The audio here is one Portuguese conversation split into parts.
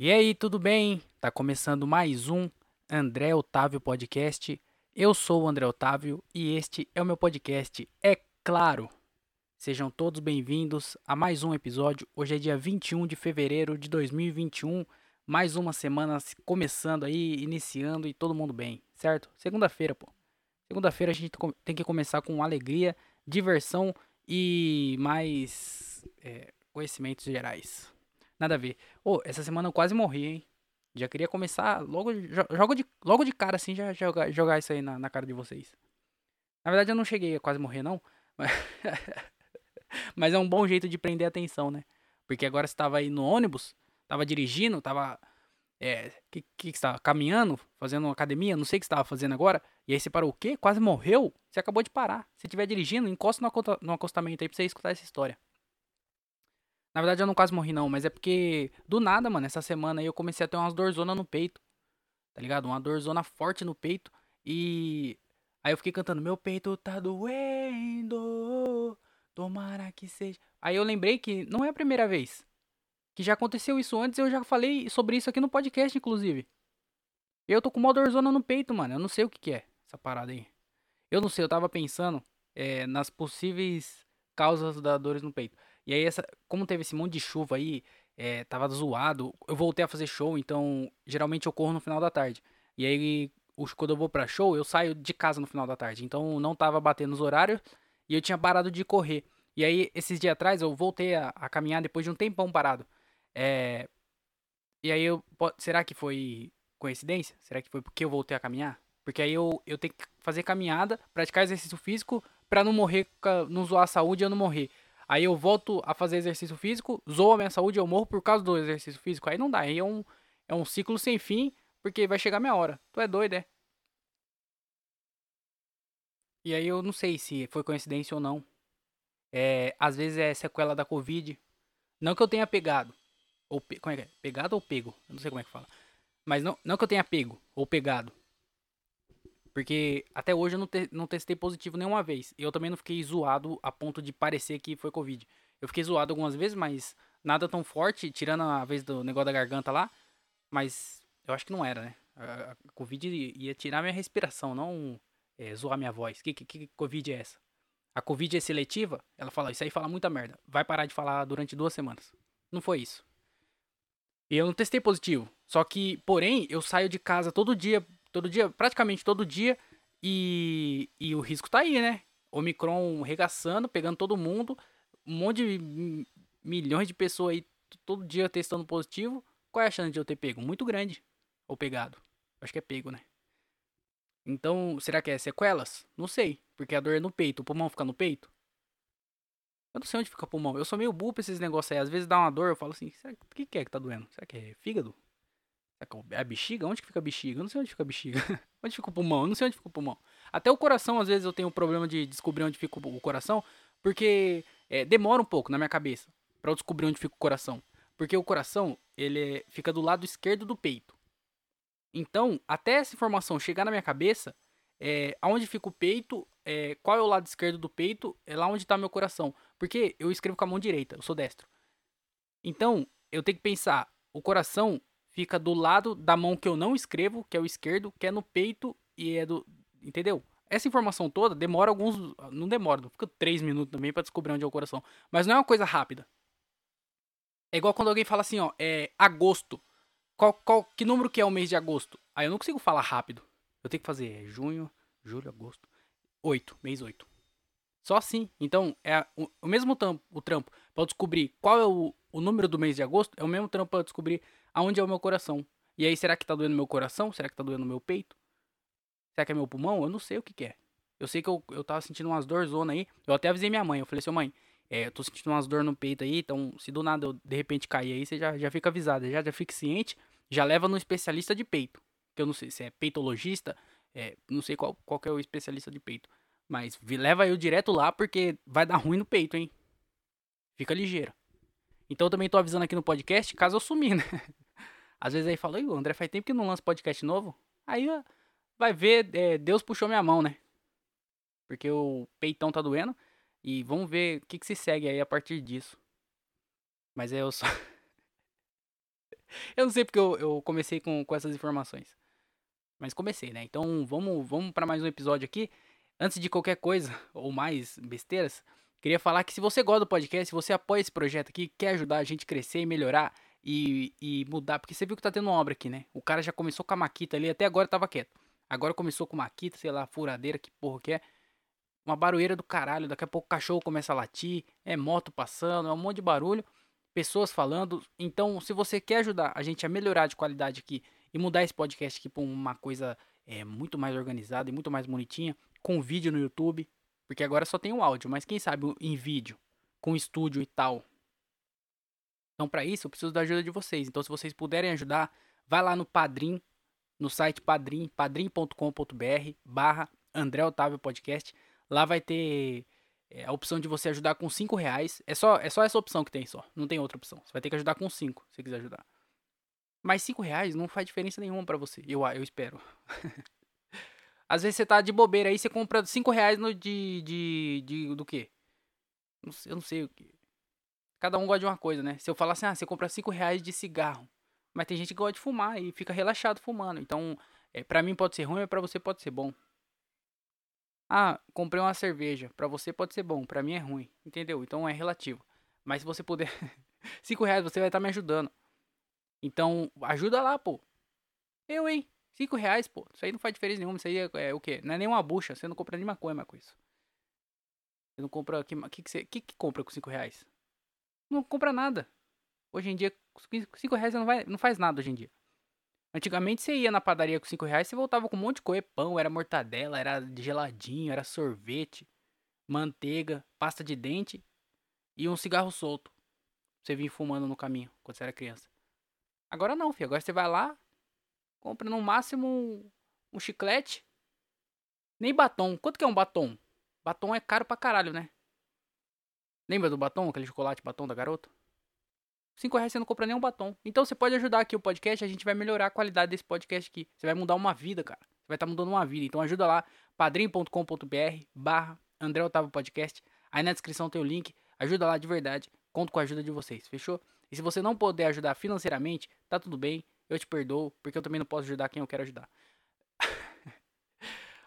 E aí, tudo bem? Tá começando mais um André Otávio Podcast. Eu sou o André Otávio e este é o meu podcast, é claro. Sejam todos bem-vindos a mais um episódio. Hoje é dia 21 de fevereiro de 2021. Mais uma semana começando aí, iniciando e todo mundo bem, certo? Segunda-feira, pô. Segunda-feira a gente tem que começar com alegria, diversão e mais é, conhecimentos gerais. Nada a ver. Ô, oh, essa semana eu quase morri, hein? Já queria começar logo, jogo de, logo de cara, assim, já jogar, jogar isso aí na, na cara de vocês. Na verdade, eu não cheguei a quase morrer, não. Mas, mas é um bom jeito de prender atenção, né? Porque agora você tava aí no ônibus, tava dirigindo, tava. É. Que que você tava? Caminhando, fazendo academia, não sei o que você tava fazendo agora. E aí você parou o quê? Quase morreu? Você acabou de parar. Se estiver dirigindo, encosta no acostamento aí pra você escutar essa história. Na verdade, eu não quase morri, não, mas é porque do nada, mano, essa semana aí eu comecei a ter umas dorzonas no peito. Tá ligado? Uma dorzona forte no peito. E aí eu fiquei cantando: Meu peito tá doendo. Tomara que seja. Aí eu lembrei que não é a primeira vez. Que já aconteceu isso antes, eu já falei sobre isso aqui no podcast, inclusive. Eu tô com uma dorzona no peito, mano. Eu não sei o que, que é essa parada aí. Eu não sei, eu tava pensando é, nas possíveis causas da dores no peito. E aí, essa, como teve esse monte de chuva aí, é, tava zoado, eu voltei a fazer show, então geralmente eu corro no final da tarde. E aí, quando eu vou pra show, eu saio de casa no final da tarde. Então não tava batendo os horários e eu tinha parado de correr. E aí, esses dias atrás, eu voltei a, a caminhar depois de um tempão parado. É, e aí, eu, será que foi coincidência? Será que foi porque eu voltei a caminhar? Porque aí eu, eu tenho que fazer caminhada, praticar exercício físico pra não morrer, não zoar a saúde e eu não morrer. Aí eu volto a fazer exercício físico, zoo a minha saúde, eu morro por causa do exercício físico. Aí não dá, aí é um, é um ciclo sem fim, porque vai chegar minha hora. Tu é doido, é? E aí eu não sei se foi coincidência ou não. É, às vezes é sequela da Covid. Não que eu tenha pegado. Ou pe... como é que é? Pegado ou pego? Eu não sei como é que fala. Mas não, não que eu tenha pego ou pegado. Porque até hoje eu não, te, não testei positivo nenhuma vez. E eu também não fiquei zoado a ponto de parecer que foi Covid. Eu fiquei zoado algumas vezes, mas nada tão forte, tirando a vez do negócio da garganta lá. Mas eu acho que não era, né? A, a Covid ia tirar minha respiração, não é, zoar minha voz. Que, que, que Covid é essa? A Covid é seletiva? Ela fala, isso aí fala muita merda. Vai parar de falar durante duas semanas. Não foi isso. E eu não testei positivo. Só que, porém, eu saio de casa todo dia todo dia, praticamente todo dia, e, e o risco tá aí, né? Omicron regaçando, pegando todo mundo, um monte de milhões de pessoas aí todo dia testando positivo. Qual é a chance de eu ter pego? Muito grande. Ou pegado. Acho que é pego, né? Então, será que é sequelas? Não sei. Porque a dor é no peito. O pulmão fica no peito? Eu não sei onde fica o pulmão. Eu sou meio burro pra esses negócios aí. Às vezes dá uma dor, eu falo assim, o que, que é que tá doendo? Será que é fígado? É a bexiga? Onde que fica a bexiga? Eu não sei onde fica a bexiga. onde fica o pulmão? Eu não sei onde fica o pulmão. Até o coração, às vezes, eu tenho um problema de descobrir onde fica o coração, porque é, demora um pouco na minha cabeça para eu descobrir onde fica o coração. Porque o coração, ele fica do lado esquerdo do peito. Então, até essa informação chegar na minha cabeça, é, aonde fica o peito, é, qual é o lado esquerdo do peito, é lá onde está meu coração. Porque eu escrevo com a mão direita, eu sou destro. Então, eu tenho que pensar, o coração fica do lado da mão que eu não escrevo, que é o esquerdo, que é no peito e é do. Entendeu? Essa informação toda demora alguns. Não demora, não fica três minutos também para descobrir onde é o coração. Mas não é uma coisa rápida. É igual quando alguém fala assim, ó, é agosto. Qual, qual, que número que é o mês de agosto? Aí eu não consigo falar rápido. Eu tenho que fazer junho, julho, agosto. Oito, mês oito. Só assim. Então, é o, mesmo trampo, o trampo para descobrir qual é o, o número do mês de agosto, é o mesmo trampo para descobrir aonde é o meu coração. E aí, será que tá doendo meu coração? Será que tá doendo meu peito? Será que é meu pulmão? Eu não sei o que, que é. Eu sei que eu, eu tava sentindo umas dores zona aí. Eu até avisei minha mãe. Eu falei assim, mãe, é, eu tô sentindo umas dores no peito aí. Então, se do nada eu de repente cair aí, você já, já fica avisado. Já, já fica ciente. Já leva no especialista de peito. Que eu não sei se é peitologista. É, não sei qual, qual é o especialista de peito. Mas leva eu direto lá porque vai dar ruim no peito, hein? Fica ligeiro. Então eu também tô avisando aqui no podcast caso eu sumir, né? Às vezes aí fala, o André faz tempo que não lança podcast novo. Aí vai ver, é, Deus puxou minha mão, né? Porque o peitão tá doendo. E vamos ver o que, que se segue aí a partir disso. Mas é eu só. eu não sei porque eu, eu comecei com, com essas informações. Mas comecei, né? Então vamos, vamos para mais um episódio aqui. Antes de qualquer coisa, ou mais besteiras, queria falar que se você gosta do podcast, se você apoia esse projeto aqui, quer ajudar a gente a crescer e melhorar e, e mudar, porque você viu que tá tendo obra aqui, né? O cara já começou com a maquita ali, até agora tava quieto. Agora começou com maquita, sei lá, furadeira, que porra que é. Uma barulheira do caralho, daqui a pouco o cachorro começa a latir, é moto passando, é um monte de barulho, pessoas falando. Então, se você quer ajudar a gente a melhorar de qualidade aqui e mudar esse podcast aqui pra uma coisa é, muito mais organizada e muito mais bonitinha, com vídeo no YouTube, porque agora só tem o áudio, mas quem sabe em vídeo, com estúdio e tal. Então, para isso, eu preciso da ajuda de vocês. Então, se vocês puderem ajudar, vai lá no Padrim, no site padrim, padrim.com.br barra André Otávio Podcast. Lá vai ter é, a opção de você ajudar com 5 reais. É só, é só essa opção que tem só. Não tem outra opção. Você vai ter que ajudar com 5, se quiser ajudar. Mas 5 reais não faz diferença nenhuma para você. Eu, eu espero. Às vezes você tá de bobeira aí, você compra 5 reais no de, de, de. do quê? Eu não sei o que. Cada um gosta de uma coisa, né? Se eu falar assim, ah, você compra 5 reais de cigarro. Mas tem gente que gosta de fumar e fica relaxado fumando. Então, é, pra mim pode ser ruim, mas pra você pode ser bom. Ah, comprei uma cerveja. Pra você pode ser bom, pra mim é ruim. Entendeu? Então é relativo. Mas se você puder. 5 reais você vai estar tá me ajudando. Então, ajuda lá, pô. Eu, hein? 5 reais, pô. Isso aí não faz diferença nenhuma. Isso aí é, é o quê? Não é nem uma bucha. Você não compra maconha mais com isso. Você não compra. O que, que, que, você, que, que compra com 5 reais? Não compra nada. Hoje em dia, 5 reais não, vai, não faz nada hoje em dia. Antigamente você ia na padaria com 5 reais, você voltava com um monte de coisa. Pão, era mortadela, era geladinho, era sorvete, manteiga, pasta de dente e um cigarro solto. Você vinha fumando no caminho quando você era criança. Agora não, filho. Agora você vai lá, Compra no máximo um, um chiclete. Nem batom. Quanto que é um batom? Batom é caro pra caralho, né? Lembra do batom? Aquele chocolate batom da garota? 5 reais você não compra nenhum batom. Então você pode ajudar aqui o podcast, a gente vai melhorar a qualidade desse podcast aqui. Você vai mudar uma vida, cara. Você vai estar tá mudando uma vida. Então ajuda lá, padrim.com.br barra André Otávio Podcast. Aí na descrição tem o link. Ajuda lá de verdade. Conto com a ajuda de vocês, fechou? E se você não puder ajudar financeiramente, tá tudo bem eu te perdoo, porque eu também não posso ajudar quem eu quero ajudar.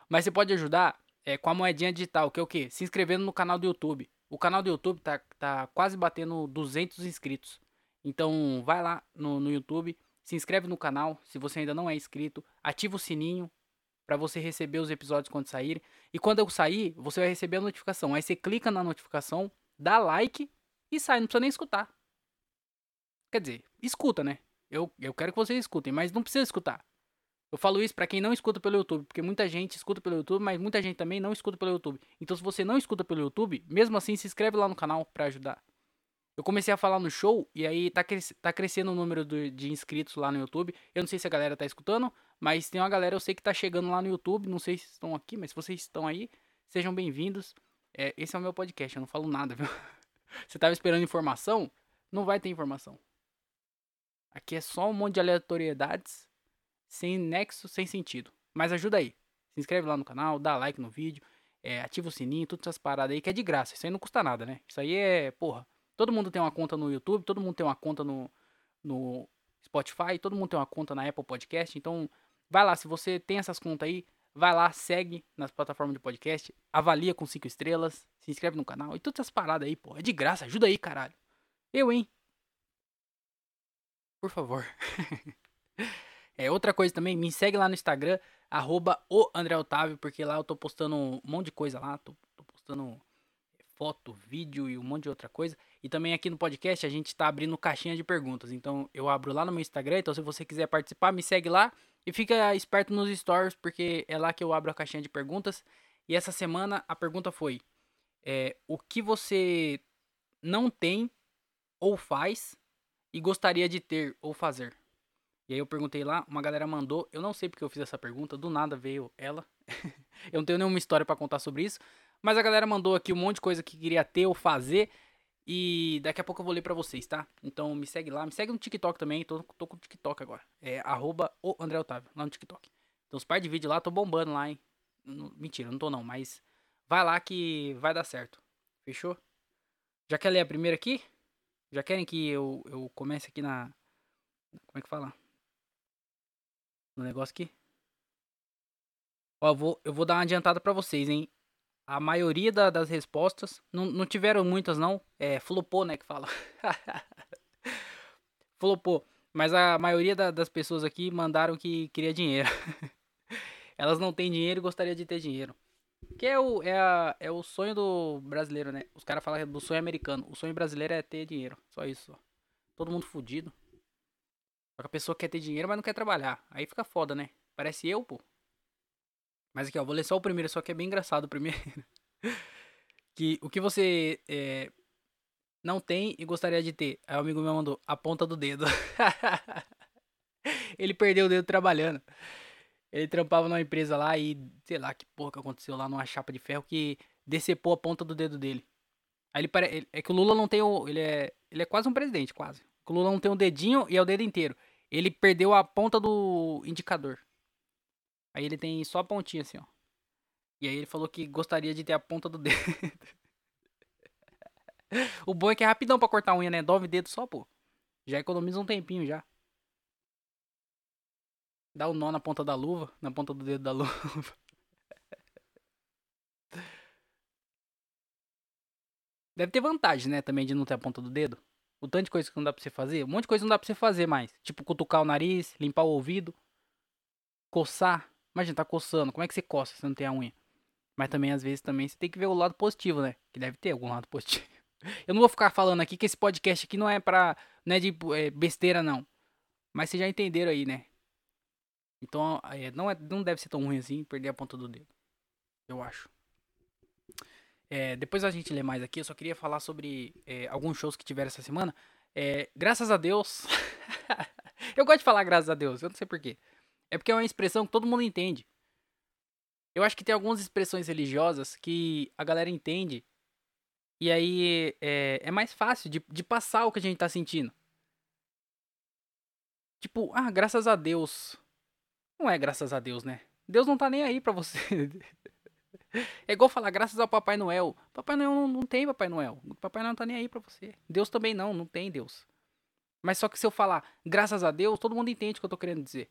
Mas você pode ajudar é, com a moedinha digital, que é o quê? Se inscrevendo no canal do YouTube. O canal do YouTube tá, tá quase batendo 200 inscritos. Então vai lá no, no YouTube, se inscreve no canal, se você ainda não é inscrito, ativa o sininho para você receber os episódios quando saírem. E quando eu sair, você vai receber a notificação. Aí você clica na notificação, dá like e sai, não precisa nem escutar. Quer dizer, escuta, né? Eu, eu quero que vocês escutem, mas não precisa escutar. Eu falo isso para quem não escuta pelo YouTube, porque muita gente escuta pelo YouTube, mas muita gente também não escuta pelo YouTube. Então se você não escuta pelo YouTube, mesmo assim se inscreve lá no canal para ajudar. Eu comecei a falar no show e aí tá, cres tá crescendo o número do, de inscritos lá no YouTube. Eu não sei se a galera tá escutando, mas tem uma galera eu sei que tá chegando lá no YouTube. Não sei se estão aqui, mas se vocês estão aí, sejam bem-vindos. É, esse é o meu podcast, eu não falo nada, viu? Você tava esperando informação? Não vai ter informação. Aqui é só um monte de aleatoriedades sem nexo, sem sentido. Mas ajuda aí. Se inscreve lá no canal, dá like no vídeo, é, ativa o sininho, todas essas paradas aí que é de graça. Isso aí não custa nada, né? Isso aí é, porra. Todo mundo tem uma conta no YouTube, todo mundo tem uma conta no, no Spotify, todo mundo tem uma conta na Apple Podcast. Então, vai lá, se você tem essas contas aí, vai lá, segue nas plataformas de podcast, avalia com 5 estrelas, se inscreve no canal e todas essas paradas aí, pô. É de graça, ajuda aí, caralho. Eu, hein? Por favor. é, outra coisa também, me segue lá no Instagram, arroba o André Otávio, porque lá eu tô postando um monte de coisa lá, tô, tô postando foto, vídeo e um monte de outra coisa. E também aqui no podcast a gente tá abrindo caixinha de perguntas. Então eu abro lá no meu Instagram, então se você quiser participar, me segue lá e fica esperto nos stories, porque é lá que eu abro a caixinha de perguntas. E essa semana a pergunta foi: é, o que você não tem ou faz e gostaria de ter ou fazer? E aí eu perguntei lá, uma galera mandou, eu não sei porque eu fiz essa pergunta, do nada veio ela. eu não tenho nenhuma história para contar sobre isso, mas a galera mandou aqui um monte de coisa que queria ter ou fazer e daqui a pouco eu vou ler pra vocês, tá? Então me segue lá, me segue no TikTok também, tô, tô com o TikTok agora. É arroba o André Otávio, lá no TikTok. Então os par de vídeo lá, tô bombando lá, hein? Mentira, não tô não, mas vai lá que vai dar certo. Fechou? Já quer ler a primeira aqui? Já querem que eu, eu comece aqui na. Como é que fala? No negócio aqui. Ó, eu vou, eu vou dar uma adiantada pra vocês, hein? A maioria da- das respostas, não, não tiveram muitas não, é, flopou, né, que fala. flopou. Mas a maioria da- das pessoas aqui mandaram que queria dinheiro. Elas não têm dinheiro e gostaria de ter dinheiro. Que é o, é, a- é o sonho do brasileiro, né? Os caras falam do sonho americano. O sonho brasileiro é ter dinheiro. Só isso. Todo mundo fudido. Só que a pessoa quer ter dinheiro, mas não quer trabalhar. Aí fica foda, né? Parece eu, pô. Mas aqui, ó, vou ler só o primeiro, só que é bem engraçado o primeiro. que o que você é, não tem e gostaria de ter. Aí o amigo meu mandou a ponta do dedo. Ele perdeu o dedo trabalhando. Ele trampava numa empresa lá e sei lá que porra que aconteceu lá numa chapa de ferro que decepou a ponta do dedo dele. Aí ele parece. É que o Lula não tem o. Ele é. Ele é quase um presidente, quase. O Lula não tem um dedinho e é o dedo inteiro. Ele perdeu a ponta do indicador. Aí ele tem só a pontinha assim, ó. E aí ele falou que gostaria de ter a ponta do dedo. o bom é que é rapidão pra cortar a unha, né? Nove dedos só, pô. Já economiza um tempinho já. Dá o um nó na ponta da luva, na ponta do dedo da luva. Deve ter vantagem, né, também de não ter a ponta do dedo. O tanto de coisa que não dá pra você fazer. Um monte de coisa não dá pra você fazer mais. Tipo, cutucar o nariz, limpar o ouvido, coçar. Imagina, tá coçando. Como é que você coça se não tem a unha? Mas também, às vezes, também você tem que ver o lado positivo, né? Que deve ter algum lado positivo. Eu não vou ficar falando aqui que esse podcast aqui não é pra. Não é de é, besteira, não. Mas vocês já entenderam aí, né? Então, é, não, é, não deve ser tão ruim assim perder a ponta do dedo. Eu acho. É, depois a gente lê mais aqui, eu só queria falar sobre é, alguns shows que tiveram essa semana. É, graças a Deus. eu gosto de falar graças a Deus, eu não sei porquê. É porque é uma expressão que todo mundo entende. Eu acho que tem algumas expressões religiosas que a galera entende. E aí é, é mais fácil de, de passar o que a gente tá sentindo. Tipo, ah, graças a Deus. Não é graças a Deus, né? Deus não tá nem aí pra você. É igual falar graças ao Papai Noel. Papai Noel não, não tem Papai Noel. Papai Noel não tá nem aí pra você. Deus também não, não tem Deus. Mas só que se eu falar graças a Deus, todo mundo entende o que eu tô querendo dizer.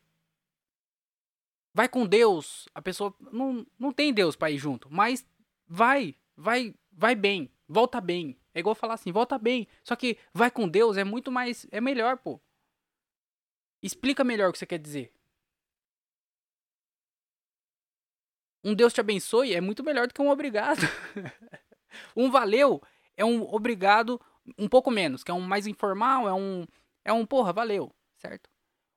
Vai com Deus, a pessoa não, não tem Deus pra ir junto, mas vai, vai, vai bem, volta bem. É igual falar assim, volta bem. Só que vai com Deus é muito mais, é melhor, pô. Explica melhor o que você quer dizer. Um Deus te abençoe é muito melhor do que um obrigado. um valeu é um obrigado um pouco menos, que é um mais informal, é um é um porra, valeu, certo?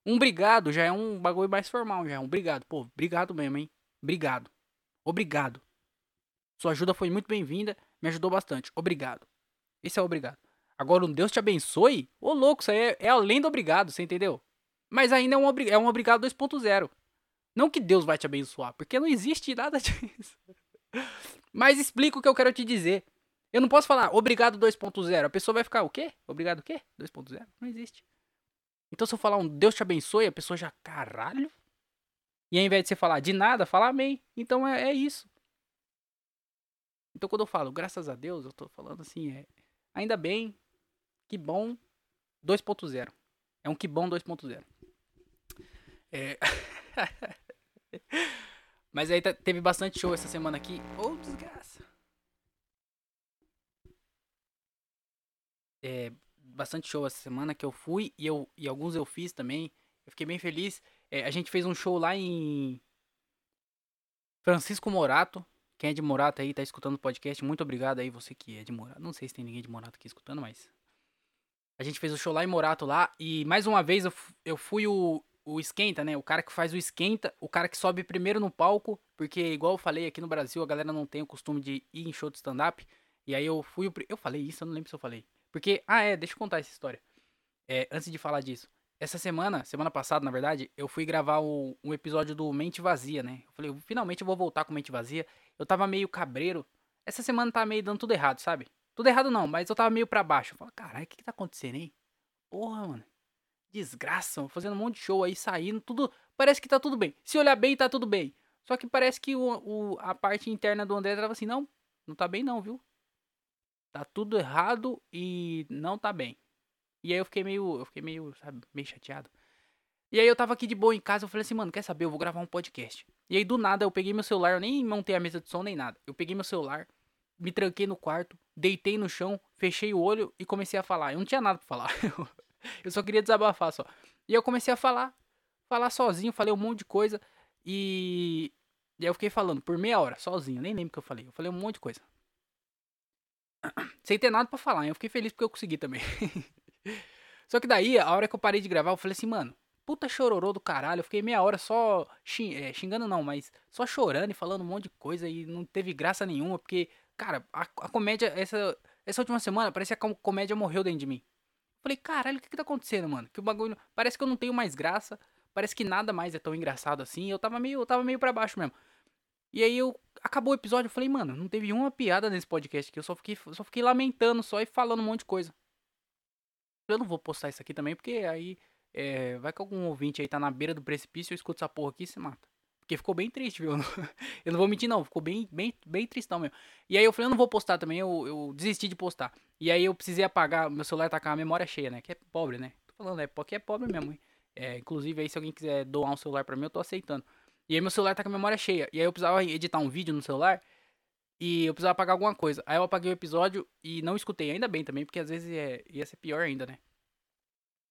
Um obrigado já é um bagulho mais formal, já é um obrigado. Pô, obrigado mesmo, hein? Obrigado. Obrigado. Sua ajuda foi muito bem-vinda, me ajudou bastante. Obrigado. Esse é o obrigado. Agora, um Deus te abençoe? Ô, louco, isso aí é, é além do obrigado, você entendeu? Mas ainda é um, é um obrigado 2.0. Não que Deus vai te abençoar, porque não existe nada disso. Mas explica o que eu quero te dizer. Eu não posso falar obrigado 2.0. A pessoa vai ficar o quê? Obrigado o quê? 2.0? Não existe. Então se eu falar um Deus te abençoe, a pessoa já, caralho. E ao invés de você falar de nada, fala amém. Então é, é isso. Então quando eu falo graças a Deus, eu tô falando assim, é ainda bem, que bom 2.0. É um que bom 2.0. É... Mas aí teve bastante show essa semana aqui. Ô, oh, desgraça. É, bastante show essa semana que eu fui e, eu, e alguns eu fiz também. Eu fiquei bem feliz. É, a gente fez um show lá em Francisco Morato. Quem é de Morato aí, tá escutando o podcast, muito obrigado aí, você que é de Morato. Não sei se tem ninguém de Morato aqui escutando, mas. A gente fez o show lá em Morato lá. E mais uma vez eu, eu fui o, o esquenta, né? O cara que faz o esquenta, o cara que sobe primeiro no palco, porque igual eu falei aqui no Brasil, a galera não tem o costume de ir em show de stand-up. E aí eu fui o. Eu falei isso, eu não lembro se eu falei. Porque, ah é, deixa eu contar essa história. É, antes de falar disso. Essa semana, semana passada, na verdade, eu fui gravar um episódio do Mente Vazia, né? Eu falei, finalmente eu vou voltar com Mente Vazia. Eu tava meio cabreiro. Essa semana tá meio dando tudo errado, sabe? Tudo errado não, mas eu tava meio pra baixo. Eu falei, caralho, o que que tá acontecendo, hein? Porra, mano. Desgraça, fazendo um monte de show aí, saindo, tudo. Parece que tá tudo bem. Se olhar bem, tá tudo bem. Só que parece que o, o, a parte interna do André tava assim, não, não tá bem não, viu? Tá tudo errado e não tá bem. E aí eu fiquei meio, eu fiquei meio, sabe, meio chateado. E aí eu tava aqui de boa em casa, eu falei assim, mano, quer saber? Eu vou gravar um podcast. E aí do nada eu peguei meu celular, eu nem montei a mesa de som nem nada. Eu peguei meu celular, me tranquei no quarto, deitei no chão, fechei o olho e comecei a falar. Eu não tinha nada pra falar. eu só queria desabafar só. E eu comecei a falar, falar sozinho, falei um monte de coisa. E, e aí eu fiquei falando por meia hora, sozinho, nem lembro o que eu falei. Eu falei um monte de coisa. Sem ter nada pra falar, hein? eu fiquei feliz porque eu consegui também. só que daí, a hora que eu parei de gravar, eu falei assim, mano, puta chororô do caralho. Eu fiquei meia hora só é, xingando, não, mas só chorando e falando um monte de coisa e não teve graça nenhuma, porque, cara, a, a comédia, essa, essa última semana, parecia que a comédia morreu dentro de mim. Falei, caralho, o que, que tá acontecendo, mano? Que o bagulho. Parece que eu não tenho mais graça. Parece que nada mais é tão engraçado assim. Eu tava meio, eu tava meio pra baixo mesmo. E aí eu. Acabou o episódio, eu falei, mano, não teve uma piada nesse podcast aqui. Eu só fiquei, só fiquei lamentando só e falando um monte de coisa. Eu não vou postar isso aqui também, porque aí é, vai que algum ouvinte aí tá na beira do precipício, eu escuto essa porra aqui e se mata. Porque ficou bem triste, viu? eu não vou mentir, não. Ficou bem, bem, bem tristão mesmo. E aí eu falei, eu não vou postar também, eu, eu desisti de postar. E aí eu precisei apagar, meu celular tá com a memória cheia, né? Que é pobre, né? Tô falando, é porque é pobre mesmo. É, inclusive aí se alguém quiser doar um celular pra mim, eu tô aceitando. E aí meu celular tá com a memória cheia. E aí eu precisava editar um vídeo no celular. E eu precisava apagar alguma coisa. Aí eu apaguei o episódio e não escutei. Ainda bem também, porque às vezes é, ia ser pior ainda, né?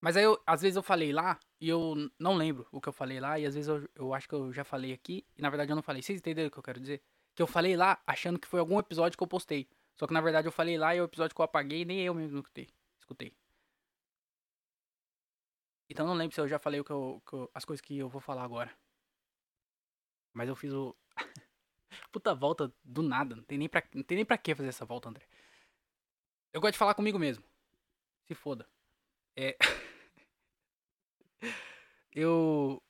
Mas aí, eu, às vezes eu falei lá e eu não lembro o que eu falei lá. E às vezes eu, eu acho que eu já falei aqui e na verdade eu não falei. Vocês entenderam o que eu quero dizer? Que eu falei lá achando que foi algum episódio que eu postei. Só que na verdade eu falei lá e o episódio que eu apaguei nem eu mesmo escutei. escutei. Então não lembro se eu já falei o que eu, que eu, as coisas que eu vou falar agora. Mas eu fiz o. Puta volta do nada. Não tem nem pra, não tem nem pra que fazer essa volta, André. Eu gosto de falar comigo mesmo. Se foda. É. eu,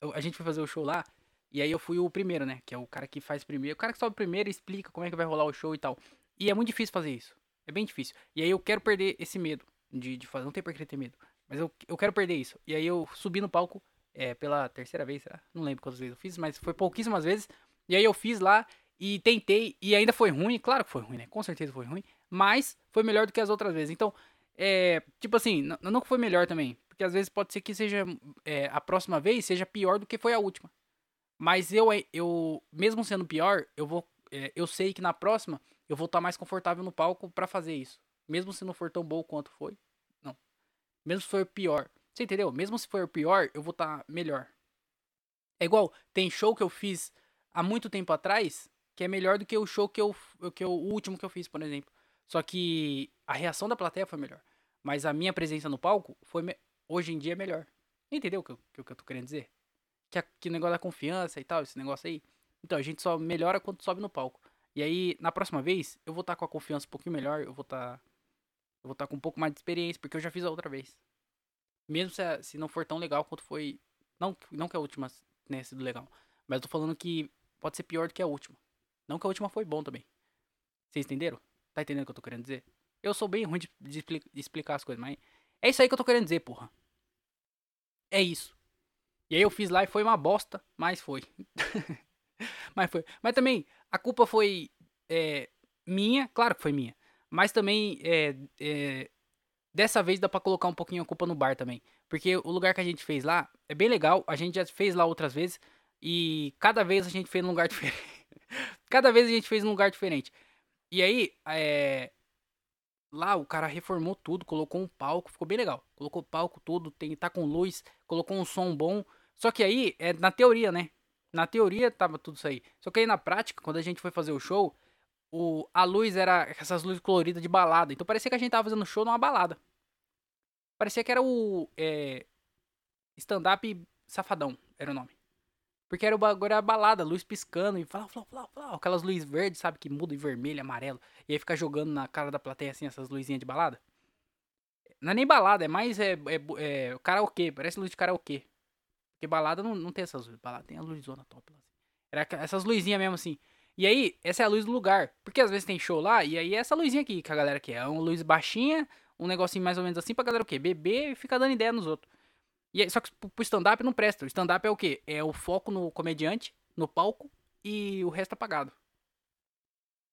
eu, A gente foi fazer o show lá. E aí eu fui o primeiro, né? Que é o cara que faz primeiro. O cara que sobe primeiro explica como é que vai rolar o show e tal. E é muito difícil fazer isso. É bem difícil. E aí eu quero perder esse medo de, de fazer. Não tem por que ter medo. Mas eu, eu quero perder isso. E aí eu subi no palco é, pela terceira vez? Não lembro quantas vezes eu fiz, mas foi pouquíssimas vezes. E aí eu fiz lá e tentei. E ainda foi ruim. Claro que foi ruim, né? Com certeza foi ruim. Mas foi melhor do que as outras vezes. Então, é, tipo assim, não, não foi melhor também. Porque às vezes pode ser que seja é, a próxima vez seja pior do que foi a última. Mas eu, eu mesmo sendo pior, eu vou, é, eu sei que na próxima eu vou estar mais confortável no palco para fazer isso. Mesmo se não for tão bom quanto foi. Não. Mesmo se for pior. Você entendeu? Mesmo se for pior, eu vou estar melhor. É igual, tem show que eu fiz há muito tempo atrás que é melhor do que o show que eu, que eu o último que eu fiz, por exemplo. Só que a reação da plateia foi melhor. Mas a minha presença no palco foi. Hoje em dia é melhor. Entendeu o que, que, que eu tô querendo dizer? Que, que o negócio da confiança e tal, esse negócio aí. Então, a gente só melhora quando sobe no palco. E aí, na próxima vez, eu vou estar tá com a confiança um pouquinho melhor, eu vou estar. Tá, eu vou estar tá com um pouco mais de experiência, porque eu já fiz a outra vez. Mesmo se, se não for tão legal quanto foi. Não, não que a última tenha sido legal. Mas eu tô falando que pode ser pior do que a última. Não que a última foi bom também. Vocês entenderam? Tá entendendo o que eu tô querendo dizer? Eu sou bem ruim de, de explicar as coisas, mas é isso aí que eu tô querendo dizer, porra. É isso. E aí eu fiz lá e foi uma bosta, mas foi. mas foi. Mas também, a culpa foi é, minha, claro que foi minha. Mas também, é, é, dessa vez dá pra colocar um pouquinho a culpa no bar também. Porque o lugar que a gente fez lá é bem legal. A gente já fez lá outras vezes. E cada vez a gente fez num lugar diferente. cada vez a gente fez num lugar diferente. E aí, é, lá o cara reformou tudo, colocou um palco, ficou bem legal. Colocou palco tudo, tem tá com luz, colocou um som bom. Só que aí é na teoria, né? Na teoria tava tudo isso aí. Só que aí na prática, quando a gente foi fazer o show, o, a luz era essas luzes coloridas de balada. Então parecia que a gente tava fazendo show numa balada. Parecia que era o é, stand-up safadão, era o nome. Porque era o bagulho, era a balada, luz piscando e flá, flá, flá, flá, aquelas luzes verdes, sabe, que muda em vermelho, amarelo. E aí fica jogando na cara da plateia assim, essas luzinhas de balada. Não é nem balada, é mais é, é, é karaokê, parece luz de karaokê. Porque balada não, não tem essas luzes, balada tem a luzona top lá. Assim. Era essas luzinhas mesmo assim. E aí, essa é a luz do lugar. Porque às vezes tem show lá, e aí é essa luzinha aqui que a galera quer. É uma luz baixinha, um negocinho mais ou menos assim pra galera o quê? Beber e ficar dando ideia nos outros. E aí, só que pro stand-up não presta. O stand-up é o quê? É o foco no comediante, no palco, e o resto apagado.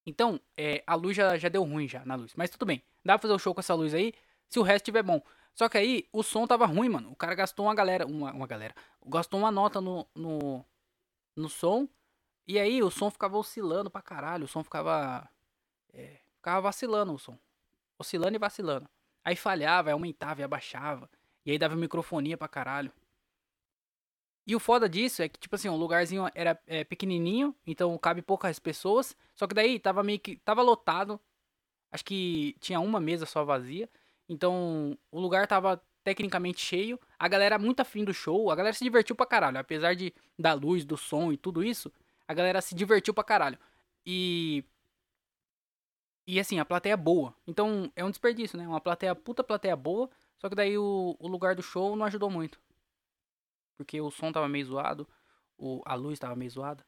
Então, é, a luz já, já deu ruim já na luz. Mas tudo bem. Dá pra fazer o show com essa luz aí, se o resto estiver bom. Só que aí o som tava ruim, mano. O cara gastou uma galera, uma, uma galera, gastou uma nota no, no, no som. E aí o som ficava oscilando pra caralho. O som ficava. É, ficava vacilando o som. Oscilando e vacilando. Aí falhava, aumentava e abaixava. E aí dava microfonia pra caralho. E o foda disso é que, tipo assim, o lugarzinho era é, pequenininho, então cabe poucas pessoas. Só que daí tava meio que. Tava lotado. Acho que tinha uma mesa só vazia. Então o lugar tava tecnicamente cheio. A galera muito afim do show. A galera se divertiu pra caralho. Apesar de da luz, do som e tudo isso, a galera se divertiu pra caralho. E. E assim, a plateia é boa. Então é um desperdício, né? Uma plateia, puta plateia boa. Só que daí o, o lugar do show não ajudou muito. Porque o som tava meio zoado, o, a luz tava meio zoada.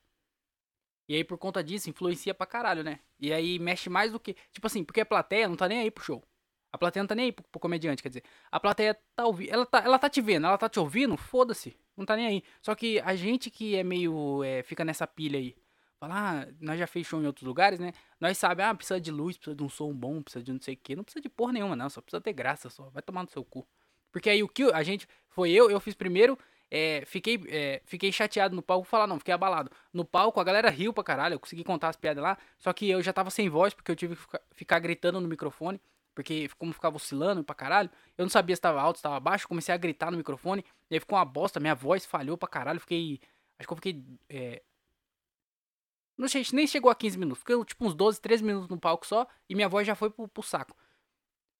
E aí, por conta disso, influencia pra caralho, né? E aí mexe mais do que. Tipo assim, porque a plateia não tá nem aí pro show. A plateia não tá nem aí pro, pro comediante, quer dizer. A plateia tá ouvindo. Ela tá, ela tá te vendo, ela tá te ouvindo, foda-se. Não tá nem aí. Só que a gente que é meio. É, fica nessa pilha aí. Fala, ah, nós já fez show em outros lugares, né? Nós sabe, ah, precisa de luz, precisa de um som bom, precisa de não sei o que. Não precisa de porra nenhuma, não. Só precisa ter graça só. Vai tomar no seu cu. Porque aí o que a gente. Foi eu, eu fiz primeiro. É, fiquei, é, fiquei chateado no palco, falar não, fiquei abalado. No palco a galera riu pra caralho, eu consegui contar as piadas lá, só que eu já tava sem voz porque eu tive que ficar, ficar gritando no microfone, porque como ficava oscilando pra caralho, eu não sabia se tava alto, se tava baixo, comecei a gritar no microfone, e aí ficou uma bosta, minha voz falhou pra caralho, fiquei, acho que eu fiquei, é, não sei, nem chegou a 15 minutos, fiquei tipo uns 12, 13 minutos no palco só, e minha voz já foi pro, pro saco.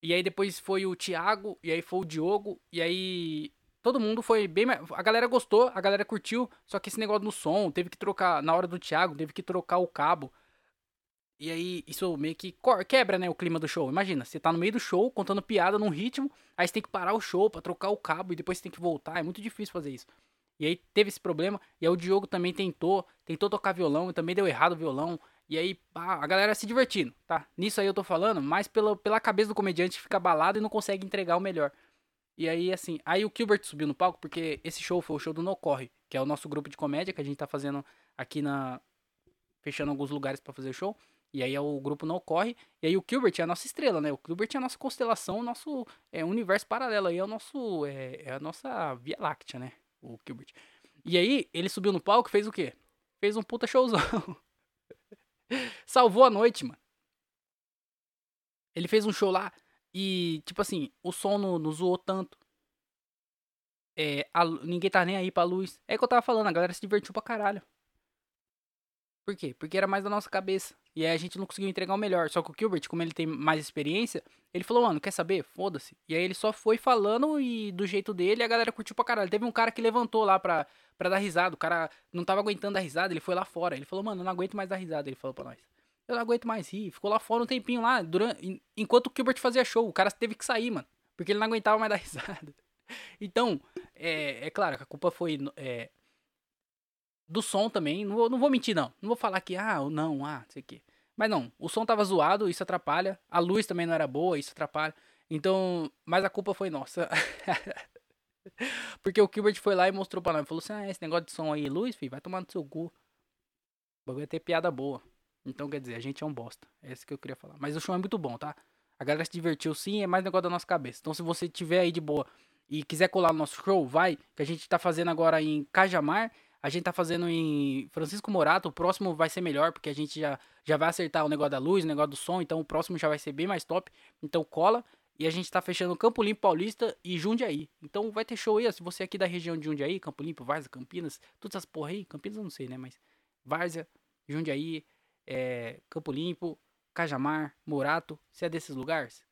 E aí depois foi o Thiago, e aí foi o Diogo, e aí Todo mundo foi bem. A galera gostou, a galera curtiu. Só que esse negócio do som, teve que trocar. Na hora do Thiago, teve que trocar o cabo. E aí, isso meio que quebra, né, o clima do show. Imagina, você tá no meio do show, contando piada num ritmo, aí você tem que parar o show pra trocar o cabo e depois você tem que voltar. É muito difícil fazer isso. E aí teve esse problema. E aí o Diogo também tentou, tentou tocar violão e também deu errado o violão. E aí, pá, a galera se divertindo, tá? Nisso aí eu tô falando, mais pela, pela cabeça do comediante que fica abalado e não consegue entregar o melhor. E aí, assim, aí o Gilbert subiu no palco porque esse show foi o show do No Corre, que é o nosso grupo de comédia que a gente tá fazendo aqui na. Fechando alguns lugares para fazer show. E aí é o grupo Não Corre. E aí o Gilbert é a nossa estrela, né? O Gilbert é a nossa constelação, o nosso é, universo paralelo. Aí é o nosso. É, é a nossa Via Láctea, né? O Gilbert. E aí, ele subiu no palco e fez o quê? Fez um puta showzão. Salvou a noite, mano. Ele fez um show lá e, tipo assim, o som não, não zoou tanto. É, a, ninguém tá nem aí pra luz. É o que eu tava falando, a galera se divertiu pra caralho. Por quê? Porque era mais da nossa cabeça. E aí a gente não conseguiu entregar o melhor. Só que o Gilbert, como ele tem mais experiência, ele falou, mano, quer saber? Foda-se. E aí ele só foi falando e do jeito dele a galera curtiu pra caralho. Teve um cara que levantou lá pra, pra dar risada. O cara não tava aguentando dar risada, ele foi lá fora. Ele falou, mano, eu não aguento mais dar risada. Ele falou pra nós. Eu não aguento mais rir. Ficou lá fora um tempinho lá, durante, enquanto o Gilbert fazia show. O cara teve que sair, mano. Porque ele não aguentava mais dar risada. Então, é, é claro que a culpa foi é, do som também. Não vou, não vou mentir, não. Não vou falar que, ah, não, ah, sei o quê. Mas não, o som tava zoado, isso atrapalha. A luz também não era boa, isso atrapalha. Então, mas a culpa foi nossa. Porque o Gilbert foi lá e mostrou pra nós. Falou assim: ah, esse negócio de som aí, luz, filho, vai tomar no seu cu. O bagulho ia ter piada boa. Então, quer dizer, a gente é um bosta. É isso que eu queria falar. Mas o show é muito bom, tá? A galera se divertiu sim, é mais negócio da nossa cabeça. Então, se você tiver aí de boa e quiser colar no nosso show, vai. Que a gente tá fazendo agora em Cajamar. A gente tá fazendo em Francisco Morato. O próximo vai ser melhor, porque a gente já, já vai acertar o negócio da luz, o negócio do som. Então, o próximo já vai ser bem mais top. Então, cola. E a gente tá fechando Campo Limpo Paulista e Jundiaí. Então, vai ter show aí. Se você é aqui da região de Jundiaí, Campo Limpo, Várzea, Campinas, todas essas porra aí. Campinas eu não sei, né? Mas Várzea, Jundiaí, é, Campo Limpo, Cajamar, Morato, se é desses lugares,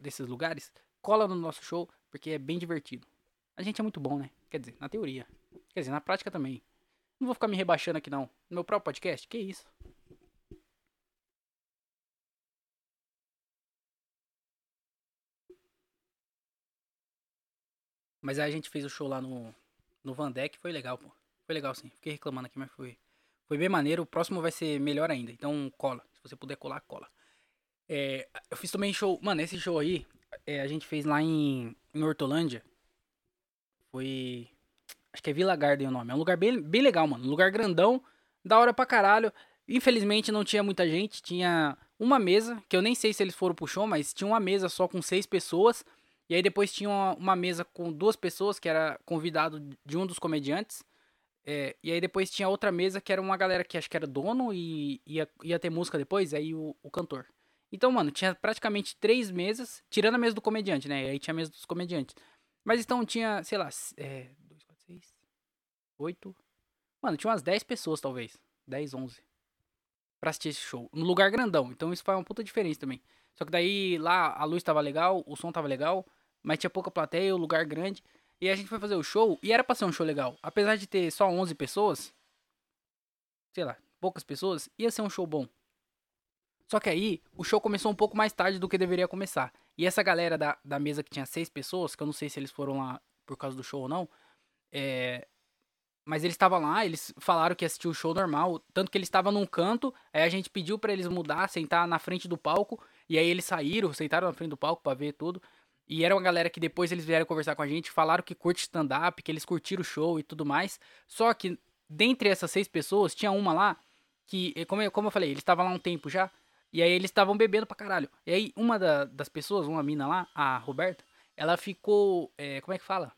desses lugares, cola no nosso show, porque é bem divertido. A gente é muito bom, né? Quer dizer, na teoria. Quer dizer, na prática também. Não vou ficar me rebaixando aqui não. No meu próprio podcast, que isso? Mas aí a gente fez o show lá no, no Vandeck, foi legal, pô. Foi legal sim. Fiquei reclamando aqui, mas foi, foi bem maneiro. O próximo vai ser melhor ainda. Então cola. Se você puder colar, cola. É, eu fiz também show. Mano, esse show aí, é, a gente fez lá em, em Hortolândia. Foi. Acho que é Vila Garden o nome. É um lugar bem, bem legal, mano. Um lugar grandão, da hora pra caralho. Infelizmente não tinha muita gente. Tinha uma mesa, que eu nem sei se eles foram pro show, mas tinha uma mesa só com seis pessoas. E aí depois tinha uma, uma mesa com duas pessoas, que era convidado de um dos comediantes. É, e aí depois tinha outra mesa que era uma galera que acho que era dono e ia, ia ter música depois, aí o, o cantor. Então, mano, tinha praticamente três mesas, tirando a mesa do comediante, né? E aí tinha a mesa dos comediantes. Mas então tinha, sei lá, é, 2, 4, 6, 8. Mano, tinha umas 10 pessoas, talvez. 10, 11. Pra assistir esse show. No lugar grandão. Então isso faz uma puta diferença também. Só que daí lá a luz tava legal, o som tava legal, mas tinha pouca plateia, o lugar grande. E a gente foi fazer o show e era pra ser um show legal. Apesar de ter só 11 pessoas, sei lá, poucas pessoas, ia ser um show bom. Só que aí o show começou um pouco mais tarde do que deveria começar. E essa galera da, da mesa que tinha seis pessoas, que eu não sei se eles foram lá por causa do show ou não, é, mas eles estavam lá, eles falaram que assistiu o show normal, tanto que eles estavam num canto, aí a gente pediu para eles mudar, sentar na frente do palco, e aí eles saíram, sentaram na frente do palco para ver tudo. E era uma galera que depois eles vieram conversar com a gente, falaram que curte stand-up, que eles curtiram o show e tudo mais. Só que, dentre essas seis pessoas, tinha uma lá que, como eu, como eu falei, eles estavam lá um tempo já, e aí eles estavam bebendo pra caralho. E aí uma da, das pessoas, uma mina lá, a Roberta, ela ficou, é, como é que fala?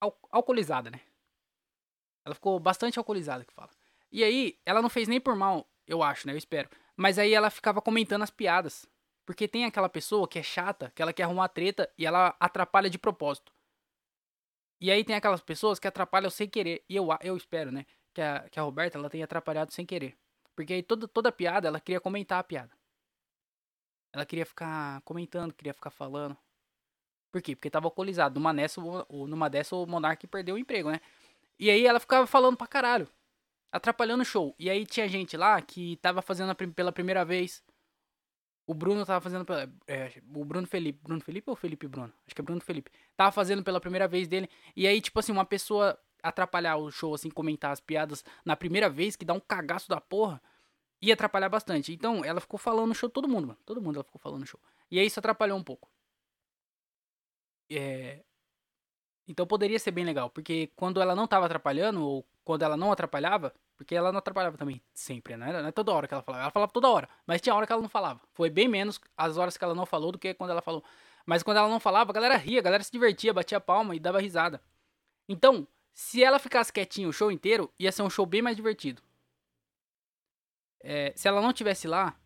Al alcoolizada, né? Ela ficou bastante alcoolizada, que fala. E aí, ela não fez nem por mal, eu acho, né? Eu espero. Mas aí ela ficava comentando as piadas. Porque tem aquela pessoa que é chata, que ela quer arrumar treta e ela atrapalha de propósito. E aí tem aquelas pessoas que atrapalham sem querer. E eu, eu espero, né? Que a, que a Roberta ela tenha atrapalhado sem querer. Porque aí toda, toda piada, ela queria comentar a piada. Ela queria ficar comentando, queria ficar falando. Por quê? Porque tava alcoolizado. Numa dessa, o, numa dessa o Monark perdeu o emprego, né? E aí ela ficava falando pra caralho. Atrapalhando o show. E aí tinha gente lá que tava fazendo pela primeira vez. O Bruno tava fazendo pela. É, o Bruno Felipe. Bruno Felipe ou Felipe Bruno? Acho que é Bruno Felipe. Tava fazendo pela primeira vez dele. E aí, tipo assim, uma pessoa atrapalhar o show, assim, comentar as piadas na primeira vez, que dá um cagaço da porra, ia atrapalhar bastante. Então, ela ficou falando no show, todo mundo, mano. Todo mundo ela ficou falando no show. E aí isso atrapalhou um pouco. É. Então poderia ser bem legal, porque quando ela não tava atrapalhando, ou quando ela não atrapalhava, porque ela não atrapalhava também sempre, né? Não é toda hora que ela falava. Ela falava toda hora, mas tinha hora que ela não falava. Foi bem menos as horas que ela não falou do que quando ela falou. Mas quando ela não falava, a galera ria, a galera se divertia, batia palma e dava risada. Então, se ela ficasse quietinha o show inteiro, ia ser um show bem mais divertido. É, se ela não tivesse lá.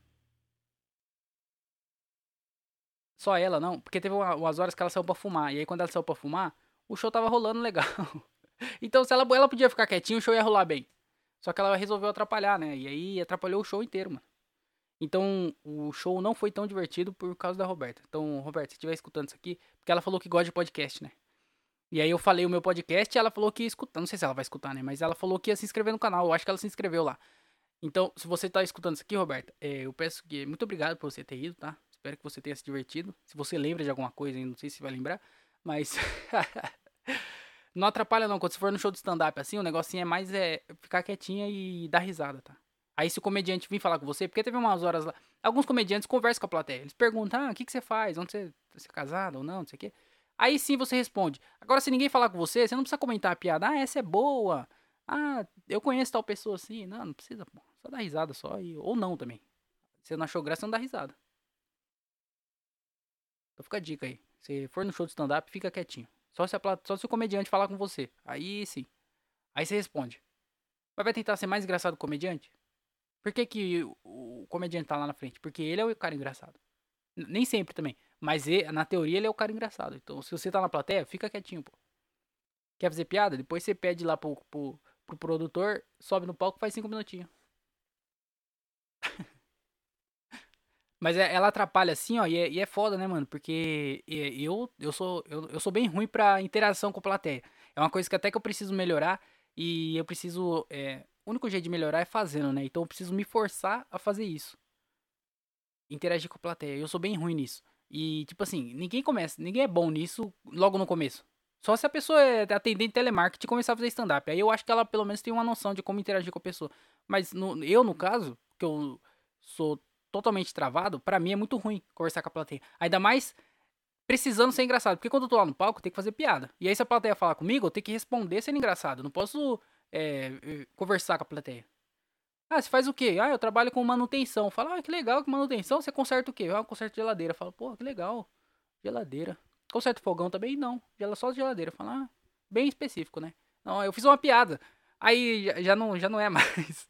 Só ela, não. Porque teve umas horas que ela saiu pra fumar. E aí, quando ela saiu pra fumar, o show tava rolando legal. então, se ela, ela podia ficar quietinha, o show ia rolar bem. Só que ela resolveu atrapalhar, né? E aí atrapalhou o show inteiro, mano. Então, o show não foi tão divertido por causa da Roberta. Então, Roberta, se estiver escutando isso aqui, porque ela falou que gosta de podcast, né? E aí eu falei o meu podcast e ela falou que ia escutar. Não sei se ela vai escutar, né? Mas ela falou que ia se inscrever no canal. Eu acho que ela se inscreveu lá. Então, se você tá escutando isso aqui, Roberta, é, eu peço que. Muito obrigado por você ter ido, tá? Espero que você tenha se divertido. Se você lembra de alguma coisa, não sei se vai lembrar. Mas. Não atrapalha não, quando você for no show de stand-up assim, o negocinho é mais é ficar quietinha e dar risada, tá? Aí se o comediante vir falar com você, porque teve umas horas lá, alguns comediantes conversam com a plateia, eles perguntam, ah, o que, que você faz, onde você, você é casado ou não, não sei o quê. Aí sim você responde. Agora se ninguém falar com você, você não precisa comentar a piada, ah, essa é boa, ah, eu conheço tal pessoa assim, não, não precisa, pô, só dar risada só, e, ou não também. Se você não achou graça, não dá risada. Então fica a dica aí, se for no show de stand-up, fica quietinho. Só se, a, só se o comediante falar com você. Aí sim. Aí você responde. Mas vai tentar ser mais engraçado que o comediante? Por que, que o, comediante tá lá na frente? Porque ele é o cara engraçado. Nem sempre também. Mas ele, na teoria ele é o cara engraçado. Então se você tá na plateia, fica quietinho, pô. Quer fazer piada? Depois você pede lá pro, pro, pro produtor, sobe no palco faz cinco minutinhos. Mas é, ela atrapalha assim, ó, e é, e é foda, né, mano? Porque eu, eu, sou, eu, eu sou bem ruim pra interação com a plateia. É uma coisa que até que eu preciso melhorar e eu preciso. É, o único jeito de melhorar é fazendo, né? Então eu preciso me forçar a fazer isso. Interagir com a plateia. Eu sou bem ruim nisso. E, tipo assim, ninguém começa, ninguém é bom nisso logo no começo. Só se a pessoa é atendente telemarketing começar a fazer stand-up. Aí eu acho que ela pelo menos tem uma noção de como interagir com a pessoa. Mas no, eu, no caso, que eu sou totalmente travado, para mim é muito ruim conversar com a plateia. Ainda mais precisando ser engraçado. Porque quando eu tô lá no palco, tenho que fazer piada. E aí, se a plateia falar comigo, eu tenho que responder sendo engraçado. Não posso é, conversar com a plateia. Ah, você faz o quê? Ah, eu trabalho com manutenção. Fala, ah, que legal, que manutenção. Você conserta o quê? Ah, conserto geladeira. Fala, pô, que legal. Geladeira. Conserta o fogão também? Não. Só geladeira. Fala, ah, bem específico, né? Não, eu fiz uma piada. Aí já não, já não é mais.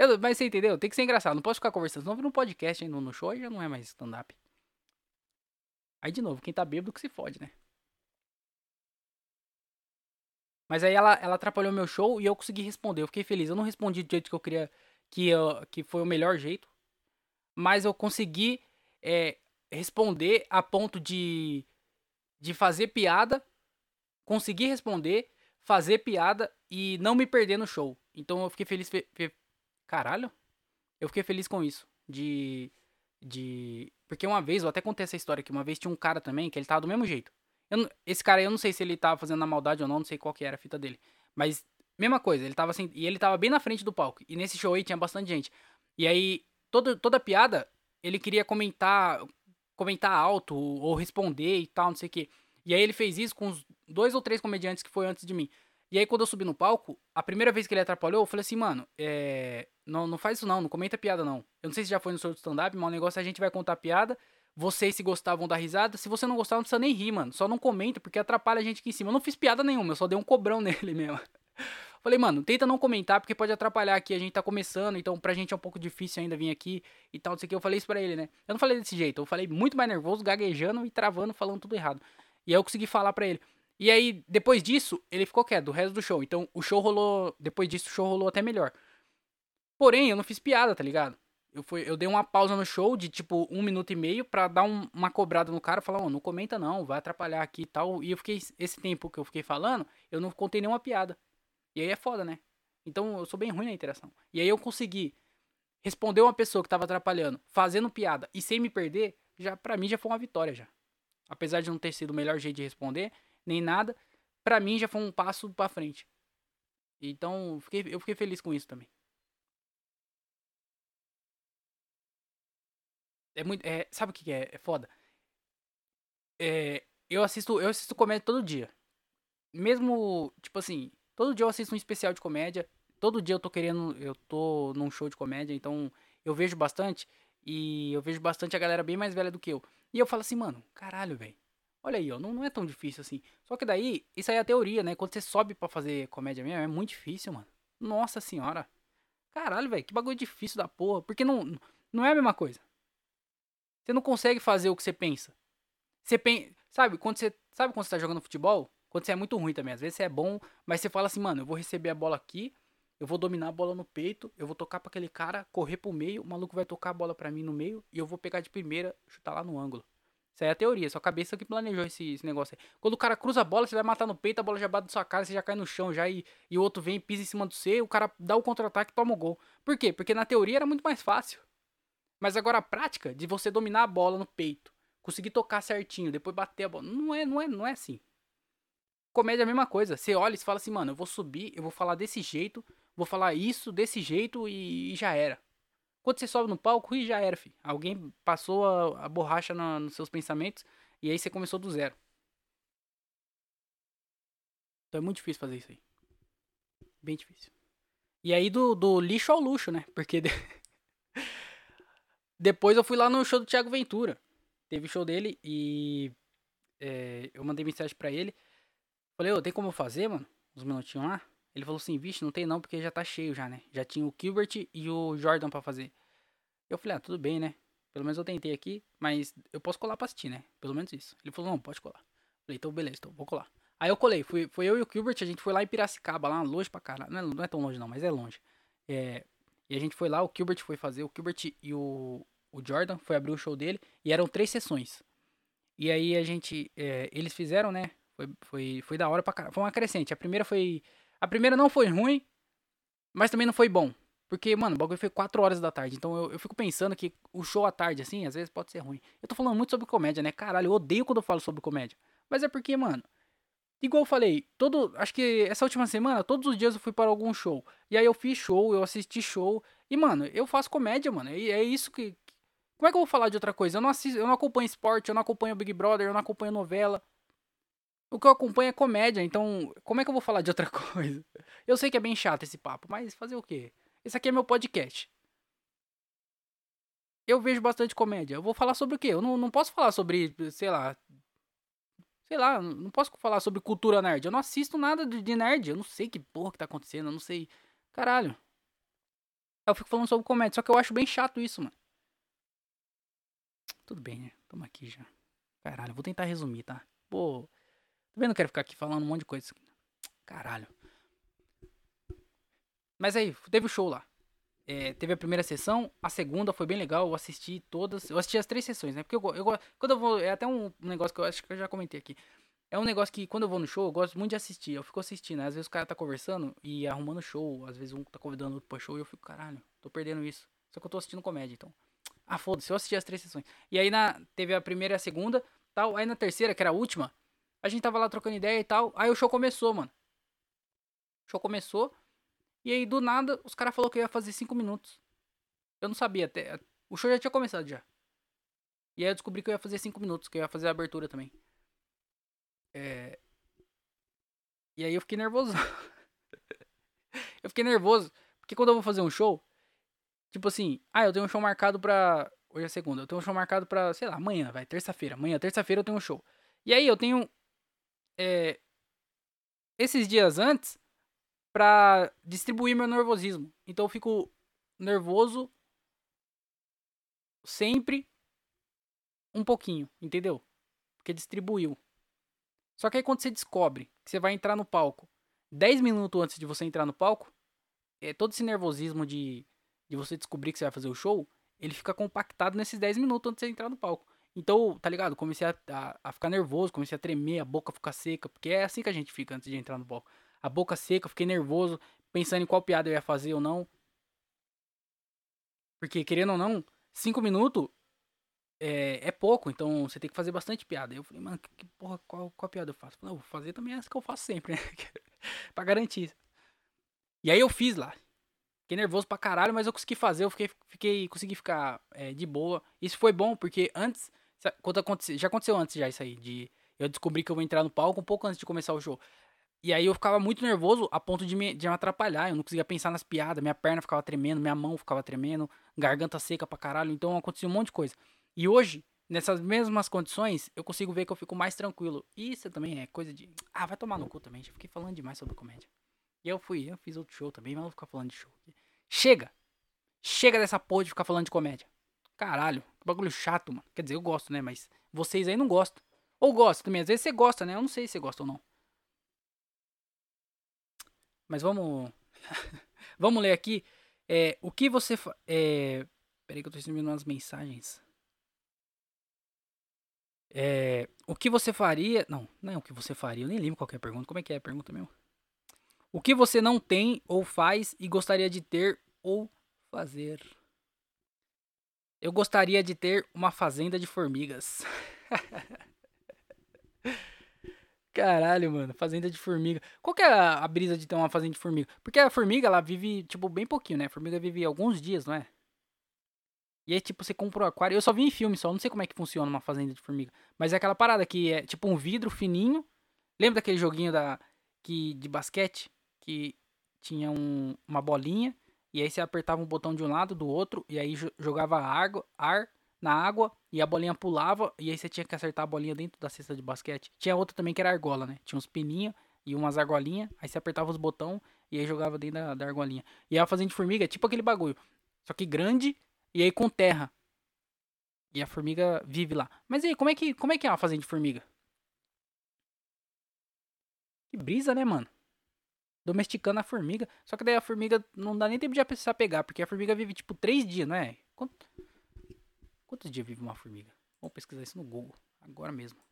Eu, mas você entendeu? Tem que ser engraçado. Não posso ficar conversando. Não no podcast, hein? No, show já não é mais stand-up. Aí de novo, quem tá bêbado que se fode, né? Mas aí ela, ela atrapalhou meu show e eu consegui responder. Eu fiquei feliz. Eu não respondi do jeito que eu queria, que, eu, que foi o melhor jeito. Mas eu consegui é, responder a ponto de, de fazer piada, conseguir responder, fazer piada e não me perder no show. Então eu fiquei feliz. Fe, fe, caralho? Eu fiquei feliz com isso. De. De. Porque uma vez, eu até contei essa história aqui, uma vez tinha um cara também que ele tava do mesmo jeito. Eu, esse cara aí, eu não sei se ele tava fazendo na maldade ou não, não sei qual que era a fita dele. Mas, mesma coisa, ele tava assim. E ele tava bem na frente do palco. E nesse show aí tinha bastante gente. E aí, toda, toda piada, ele queria comentar. Comentar alto ou responder e tal, não sei o que. E aí ele fez isso com os dois ou três comediantes que foi antes de mim. E aí, quando eu subi no palco, a primeira vez que ele atrapalhou, eu falei assim, mano, é... não, não faz isso não, não comenta piada não. Eu não sei se já foi no show de stand-up, mas o negócio é a gente vai contar piada, vocês, se gostar, vão dar risada. Se você não gostar, não precisa nem rir, mano. Só não comenta, porque atrapalha a gente aqui em cima. Eu não fiz piada nenhuma, eu só dei um cobrão nele mesmo. Falei, mano, tenta não comentar, porque pode atrapalhar aqui. A gente tá começando, então pra gente é um pouco difícil ainda vir aqui e tal, não sei o que. Eu falei isso pra ele, né? Eu não falei desse jeito, eu falei muito mais nervoso, gaguejando e travando, falando tudo errado. E aí eu consegui falar pra ele. E aí, depois disso, ele ficou quieto, do resto do show. Então, o show rolou. Depois disso, o show rolou até melhor. Porém, eu não fiz piada, tá ligado? Eu, fui, eu dei uma pausa no show de tipo um minuto e meio pra dar um, uma cobrada no cara, falar, oh, não comenta não, vai atrapalhar aqui e tal. E eu fiquei, esse tempo que eu fiquei falando, eu não contei nenhuma piada. E aí é foda, né? Então eu sou bem ruim na interação. E aí eu consegui responder uma pessoa que tava atrapalhando, fazendo piada e sem me perder, já para mim já foi uma vitória já. Apesar de não ter sido o melhor jeito de responder, nem nada, para mim já foi um passo para frente. Então, fiquei, eu fiquei feliz com isso também. É muito. É, sabe o que é, é foda? É, eu assisto. Eu assisto comédia todo dia. Mesmo, tipo assim, todo dia eu assisto um especial de comédia. Todo dia eu tô querendo. Eu tô num show de comédia, então eu vejo bastante. E eu vejo bastante a galera bem mais velha do que eu. E eu falo assim, mano, caralho, velho. Olha aí, ó, não, não é tão difícil assim. Só que daí, isso aí é a teoria, né? Quando você sobe para fazer comédia mesmo, é muito difícil, mano. Nossa senhora. Caralho, velho, que bagulho difícil da porra. Porque não, não é a mesma coisa. Você não consegue fazer o que você pensa. Você pensa. Sabe, quando você. Sabe quando você tá jogando futebol? Quando você é muito ruim também. Às vezes você é bom, mas você fala assim, mano, eu vou receber a bola aqui, eu vou dominar a bola no peito, eu vou tocar para aquele cara, correr pro meio, o maluco vai tocar a bola para mim no meio e eu vou pegar de primeira, chutar lá no ângulo. Isso aí é a teoria, sua cabeça que planejou esse, esse, negócio aí. Quando o cara cruza a bola, você vai matar no peito, a bola já bate na sua cara, você já cai no chão já e, e o outro vem, pisa em cima do você, o cara dá o contra-ataque e toma o gol. Por quê? Porque na teoria era muito mais fácil. Mas agora a prática de você dominar a bola no peito, conseguir tocar certinho, depois bater a bola, não é, não é, não é assim. Comédia é a mesma coisa. Você olha e fala assim, mano, eu vou subir, eu vou falar desse jeito, vou falar isso desse jeito e, e já era. Quando você sobe no palco, e já era, filho. Alguém passou a, a borracha na, nos seus pensamentos e aí você começou do zero. Então é muito difícil fazer isso aí. Bem difícil. E aí do, do lixo ao luxo, né? Porque Depois eu fui lá no show do Thiago Ventura. Teve show dele e é, eu mandei mensagem para ele. Falei, ô, tem como eu fazer, mano? Uns minutinhos lá. Ele falou assim, vixe, não tem não, porque já tá cheio já, né? Já tinha o Gilbert e o Jordan para fazer. Eu falei, ah, tudo bem, né? Pelo menos eu tentei aqui, mas eu posso colar pra assistir, né? Pelo menos isso. Ele falou, não, pode colar. Falei, então beleza, então vou colar. Aí eu colei, fui, foi eu e o Gilbert, a gente foi lá em Piracicaba, lá longe pra caralho. Não é, não é tão longe não, mas é longe. É, e a gente foi lá, o Gilbert foi fazer, o Gilbert e o, o Jordan foi abrir o show dele, e eram três sessões. E aí a gente, é, eles fizeram, né? Foi, foi, foi da hora pra caralho. Foi uma crescente. A primeira foi. A primeira não foi ruim, mas também não foi bom. Porque, mano, o bagulho foi 4 horas da tarde. Então eu, eu fico pensando que o show à tarde, assim, às vezes pode ser ruim. Eu tô falando muito sobre comédia, né? Caralho, eu odeio quando eu falo sobre comédia. Mas é porque, mano, Igual eu falei, todo, acho que essa última semana, todos os dias eu fui para algum show. E aí eu fiz show, eu assisti show. E, mano, eu faço comédia, mano. E é isso que. Como é que eu vou falar de outra coisa? Eu não, assisto, eu não acompanho esporte, eu não acompanho Big Brother, eu não acompanho novela. O que eu acompanho é comédia, então como é que eu vou falar de outra coisa? Eu sei que é bem chato esse papo, mas fazer o quê? Esse aqui é meu podcast. eu vejo bastante comédia. Eu vou falar sobre o quê? Eu não, não posso falar sobre, sei lá. Sei lá, não posso falar sobre cultura nerd. Eu não assisto nada de, de nerd. Eu não sei que porra que tá acontecendo. Eu não sei. Caralho. Eu fico falando sobre comédia. Só que eu acho bem chato isso, mano. Tudo bem, né? Tamo aqui já. Caralho, vou tentar resumir, tá? Pô. Também não quero ficar aqui falando um monte de coisa. Caralho. Mas aí, teve o show lá. É, teve a primeira sessão, a segunda foi bem legal, eu assisti todas. Eu assisti as três sessões, né? Porque eu, eu quando eu vou. É até um negócio que eu acho que eu já comentei aqui. É um negócio que quando eu vou no show, eu gosto muito de assistir. Eu fico assistindo. Né? Às vezes o cara tá conversando e arrumando show. Às vezes um tá convidando outro pra show e eu fico, caralho, tô perdendo isso. Só que eu tô assistindo comédia, então. Ah, foda-se, eu assisti as três sessões. E aí na, teve a primeira e a segunda, tal. Aí na terceira, que era a última, a gente tava lá trocando ideia e tal. Aí o show começou, mano. O show começou. E aí do nada, os caras falaram que ia fazer cinco minutos. Eu não sabia até. O show já tinha começado já. E aí eu descobri que eu ia fazer cinco minutos, que eu ia fazer a abertura também. É... E aí eu fiquei nervoso. eu fiquei nervoso. Porque quando eu vou fazer um show, tipo assim, ah, eu tenho um show marcado pra. Hoje é segunda, eu tenho um show marcado pra, sei lá, amanhã, vai, terça-feira. Amanhã, terça-feira eu tenho um show. E aí eu tenho. É... Esses dias antes, pra distribuir meu nervosismo. Então eu fico nervoso sempre um pouquinho, entendeu? Porque distribuiu. Só que aí quando você descobre que você vai entrar no palco 10 minutos antes de você entrar no palco, é, todo esse nervosismo de, de você descobrir que você vai fazer o show, ele fica compactado nesses 10 minutos antes de você entrar no palco. Então, tá ligado? Comecei a, a, a, ficar nervoso, comecei a tremer, a boca ficar seca, porque é assim que a gente fica antes de entrar no palco. A boca seca, fiquei nervoso, pensando em qual piada eu ia fazer ou não. Porque, querendo ou não, 5 minutos é, é pouco, então você tem que fazer bastante piada. Eu falei, mano, que, que porra, qual, qual piada eu faço? Falei, não, vou fazer também essa que eu faço sempre, né? pra garantir. E aí eu fiz lá. Fiquei nervoso pra caralho, mas eu consegui fazer, eu fiquei, fiquei consegui ficar é, de boa. Isso foi bom, porque antes, quando aconteceu, já aconteceu antes já isso aí, de eu descobri que eu vou entrar no palco um pouco antes de começar o show. E aí eu ficava muito nervoso a ponto de me, de me atrapalhar. Eu não conseguia pensar nas piadas, minha perna ficava tremendo, minha mão ficava tremendo, garganta seca pra caralho. Então acontecia um monte de coisa. E hoje, nessas mesmas condições, eu consigo ver que eu fico mais tranquilo. Isso também é coisa de. Ah, vai tomar no cu também. Já fiquei falando demais sobre comédia. E eu fui, eu fiz outro show também, mas não vou ficar falando de show. Chega! Chega dessa porra de ficar falando de comédia. Caralho, que bagulho chato, mano. Quer dizer, eu gosto, né? Mas vocês aí não gostam. Ou gostam também. Às vezes você gosta, né? Eu não sei se você gosta ou não. Mas vamos. vamos ler aqui. É, o que você. Fa... É... Peraí que eu tô recebendo umas mensagens. É, o que você faria. Não, não é o que você faria. Eu nem lembro qual é a pergunta. Como é que é a pergunta mesmo? O que você não tem ou faz e gostaria de ter ou fazer? Eu gostaria de ter uma fazenda de formigas. Caralho, mano, fazenda de formiga. Qual que é a, brisa de ter uma fazenda de formiga? Porque a formiga, ela vive, tipo, bem pouquinho, né? A formiga vive alguns dias, não é? E aí, tipo, você compra o um aquário. Eu só vi em filme, só não sei como é que funciona uma fazenda de formiga. Mas é aquela parada que é tipo um vidro fininho. Lembra daquele joguinho da que de basquete que tinha um, uma bolinha e aí você apertava um botão de um lado, do outro e aí jogava água, ar na água e a bolinha pulava e aí você tinha que acertar a bolinha dentro da cesta de basquete. Tinha outra também que era argola, né? Tinha uns pininhos e umas argolinhas, aí você apertava os botões e aí jogava dentro da, da argolinha. E a fazenda de formiga é tipo aquele bagulho, só que grande e aí com terra. E a formiga vive lá. Mas aí, como é que, como é, que é uma fazenda de formiga? Que brisa, né, mano? Domesticando a formiga. Só que daí a formiga não dá nem tempo de precisar pegar, porque a formiga vive tipo 3 dias, não é? Quanto... Quantos dias vive uma formiga? Vamos pesquisar isso no Google, agora mesmo.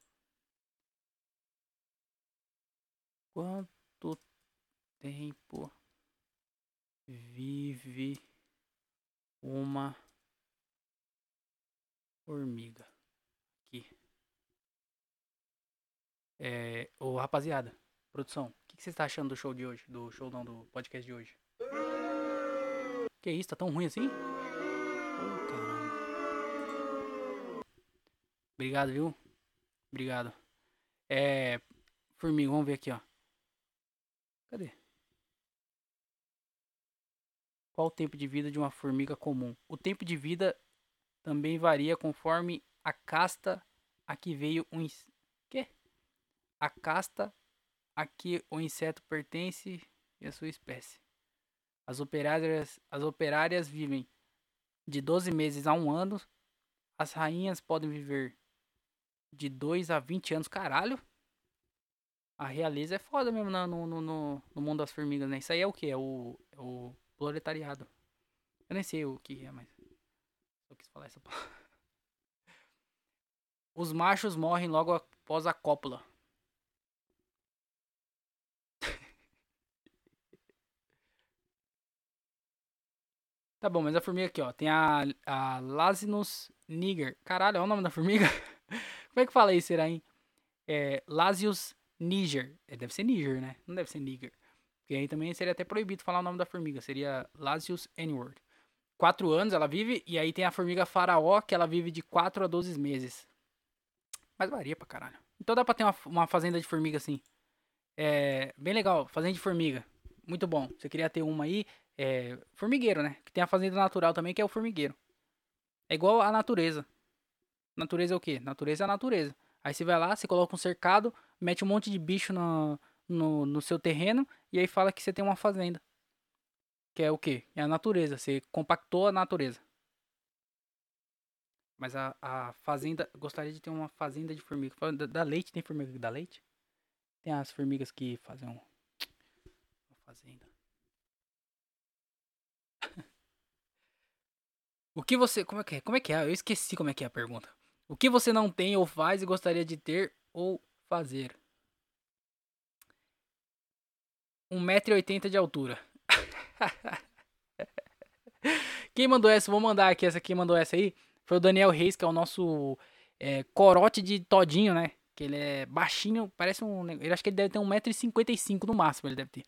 Quanto tempo vive uma formiga. Aqui. É, ô rapaziada, produção, que, que você está achando do show de hoje? Do show não, do podcast de hoje? Que isso, tá tão ruim assim? Oh, caramba. Obrigado, viu? Obrigado. É. Formiga, vamos ver aqui, ó. Cadê? Qual o tempo de vida de uma formiga comum? O tempo de vida também varia conforme a casta a que veio o ins... quê? A casta a que o inseto pertence e a sua espécie. As operárias, as operárias vivem de 12 meses a um ano. As rainhas podem viver de 2 a 20 anos. Caralho! A realeza é foda mesmo no, no, no, no mundo das formigas, né? Isso aí é o que? É o, é o proletariado. Eu nem sei o que é, mas. Só quis falar essa palavra. Os machos morrem logo após a cópula. Tá bom, mas a formiga aqui, ó. Tem a, a Lasinus niger. Caralho, é o nome da formiga? Como é que fala isso, será, hein? É, Lasius niger. É, deve ser niger, né? Não deve ser niger. Porque aí também seria até proibido falar o nome da formiga. Seria Lasius n-word. Quatro anos ela vive. E aí tem a formiga faraó, que ela vive de 4 a 12 meses. Mas varia pra caralho. Então dá pra ter uma, uma fazenda de formiga assim. É bem legal, fazenda de formiga. Muito bom. Você queria ter uma aí, é, formigueiro, né? Que tem a fazenda natural também, que é o formigueiro. É igual a natureza. Natureza é o quê? Natureza é a natureza. Aí você vai lá, você coloca um cercado, mete um monte de bicho no, no, no seu terreno e aí fala que você tem uma fazenda. Que é o quê? É a natureza. Você compactou a natureza. Mas a, a fazenda. Gostaria de ter uma fazenda de formiga. Da, da leite, tem formiga que dá leite? Tem as formigas que fazem um, uma fazenda. O que você. Como é que é? Como é que é? Eu esqueci como é que é a pergunta. O que você não tem ou faz e gostaria de ter ou fazer? 1,80m de altura. Quem mandou essa? Vou mandar aqui. Essa aqui mandou essa aí. Foi o Daniel Reis, que é o nosso é, corote de todinho, né? Que ele é baixinho, parece um. Ele acho que ele deve ter 1,55m no máximo, ele deve ter.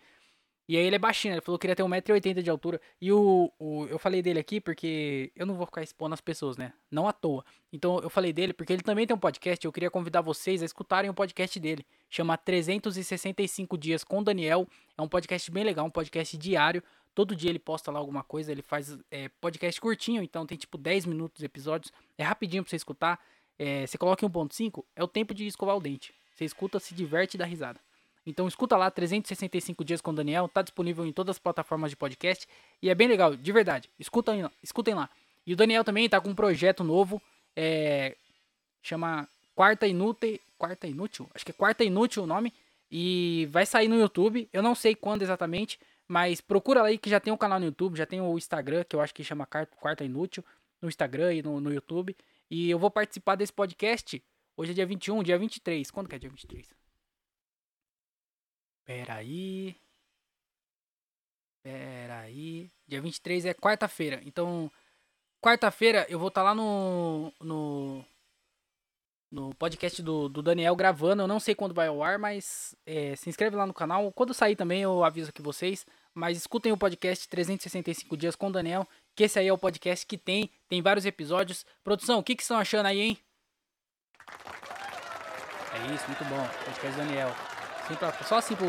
E aí ele é baixinho, ele falou que queria ter 1,80m de altura. E o, o, eu falei dele aqui porque eu não vou ficar expondo as pessoas, né? Não à toa. Então eu falei dele porque ele também tem um podcast. Eu queria convidar vocês a escutarem o podcast dele. Chama 365 Dias com Daniel. É um podcast bem legal, um podcast diário. Todo dia ele posta lá alguma coisa. Ele faz é, podcast curtinho, então tem tipo 10 minutos episódios. É rapidinho pra você escutar. É, você coloca em 1.5, é o tempo de escovar o dente. Você escuta, se diverte e dá risada. Então escuta lá 365 dias com o Daniel, tá disponível em todas as plataformas de podcast e é bem legal, de verdade. Escutem, escutem lá. E o Daniel também tá com um projeto novo, é, chama Quarta Inútil, Quarta Inútil, acho que é Quarta Inútil o nome, e vai sair no YouTube. Eu não sei quando exatamente, mas procura aí que já tem um canal no YouTube, já tem o Instagram, que eu acho que chama Quarta Inútil, no Instagram e no, no YouTube. E eu vou participar desse podcast. Hoje é dia 21, dia 23. Quando que é dia 23? Pera aí. Pera aí. Dia 23 é quarta-feira. Então, quarta-feira eu vou estar tá lá no, no. No podcast do, do Daniel gravando. Eu não sei quando vai ao ar, mas é, se inscreve lá no canal. Quando sair também eu aviso aqui vocês. Mas escutem o podcast 365 Dias com o Daniel. Que esse aí é o podcast que tem. Tem vários episódios. Produção, o que, que estão achando aí, hein? É isso, muito bom. Podcast Daniel. Assim só assim pro.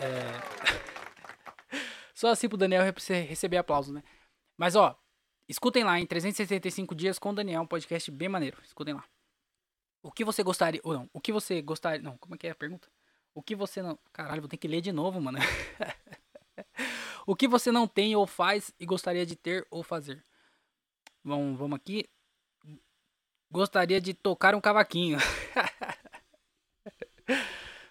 É... só assim pro Daniel receber aplauso, né? Mas ó, escutem lá em 365 dias com o Daniel, um podcast bem maneiro. Escutem lá. O que você gostaria. Ou não, o que você gostaria. Não, como é que é a pergunta? O que você não. Caralho, vou ter que ler de novo, mano. o que você não tem ou faz e gostaria de ter ou fazer? Vamos, vamos aqui. Gostaria de tocar um cavaquinho.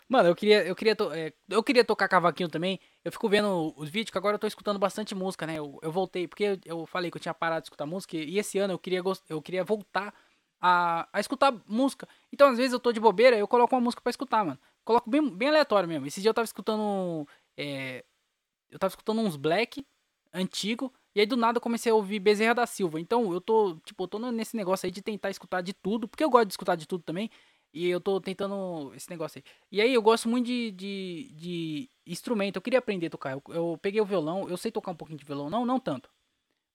Mano, eu queria, eu queria, é, eu queria tocar cavaquinho também. Eu fico vendo os vídeos que agora eu tô escutando bastante música, né? Eu, eu voltei, porque eu, eu, falei que eu tinha parado de escutar música e esse ano eu queria, eu queria voltar a, a escutar música. Então, às vezes eu tô de bobeira, eu coloco uma música para escutar, mano. Coloco bem, bem aleatório mesmo. Esse dia eu tava escutando. É, eu tava escutando uns black antigo. E aí do nada eu comecei a ouvir Bezerra da Silva. Então eu tô, tipo, eu tô nesse negócio aí de tentar escutar de tudo. Porque eu gosto de escutar de tudo também. E eu tô tentando esse negócio aí. E aí eu gosto muito de, de, de instrumento. Eu queria aprender a tocar. Eu, eu, peguei o violão, eu sei tocar um pouquinho de violão, não, não tanto.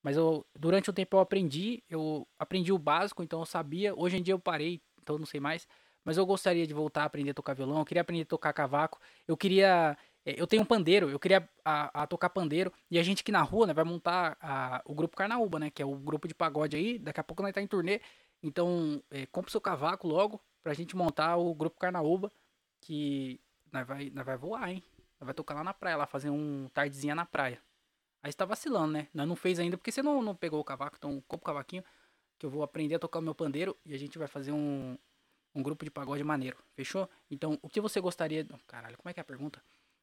Mas eu durante o tempo eu aprendi, eu aprendi o básico, então eu sabia. Hoje em dia eu parei, então eu não sei mais. Mas eu gostaria de voltar a aprender a tocar violão, eu queria aprender a tocar cavaco. Eu queria É, eu tenho um pandeiro, eu queria a, a tocar pandeiro. E a gente aqui na rua, né, vai montar a, o grupo Carnaúba, né? Que é o grupo de pagode aí. Daqui a pouco nós tá em turnê. Então, é, compra o seu cavaco logo pra gente montar o grupo Carnaúba. Que nós vai, nós vai voar, hein? Nós vai tocar lá na praia, lá fazer um tardezinha na praia. Aí você tá vacilando, né? Nós não fez ainda porque você não, não pegou o cavaco. Então, compra o cavaquinho que eu vou aprender a tocar o meu pandeiro e a gente vai fazer um, um grupo de pagode maneiro. Fechou? Então, o que você gostaria. caralho, como é que é a pergunta?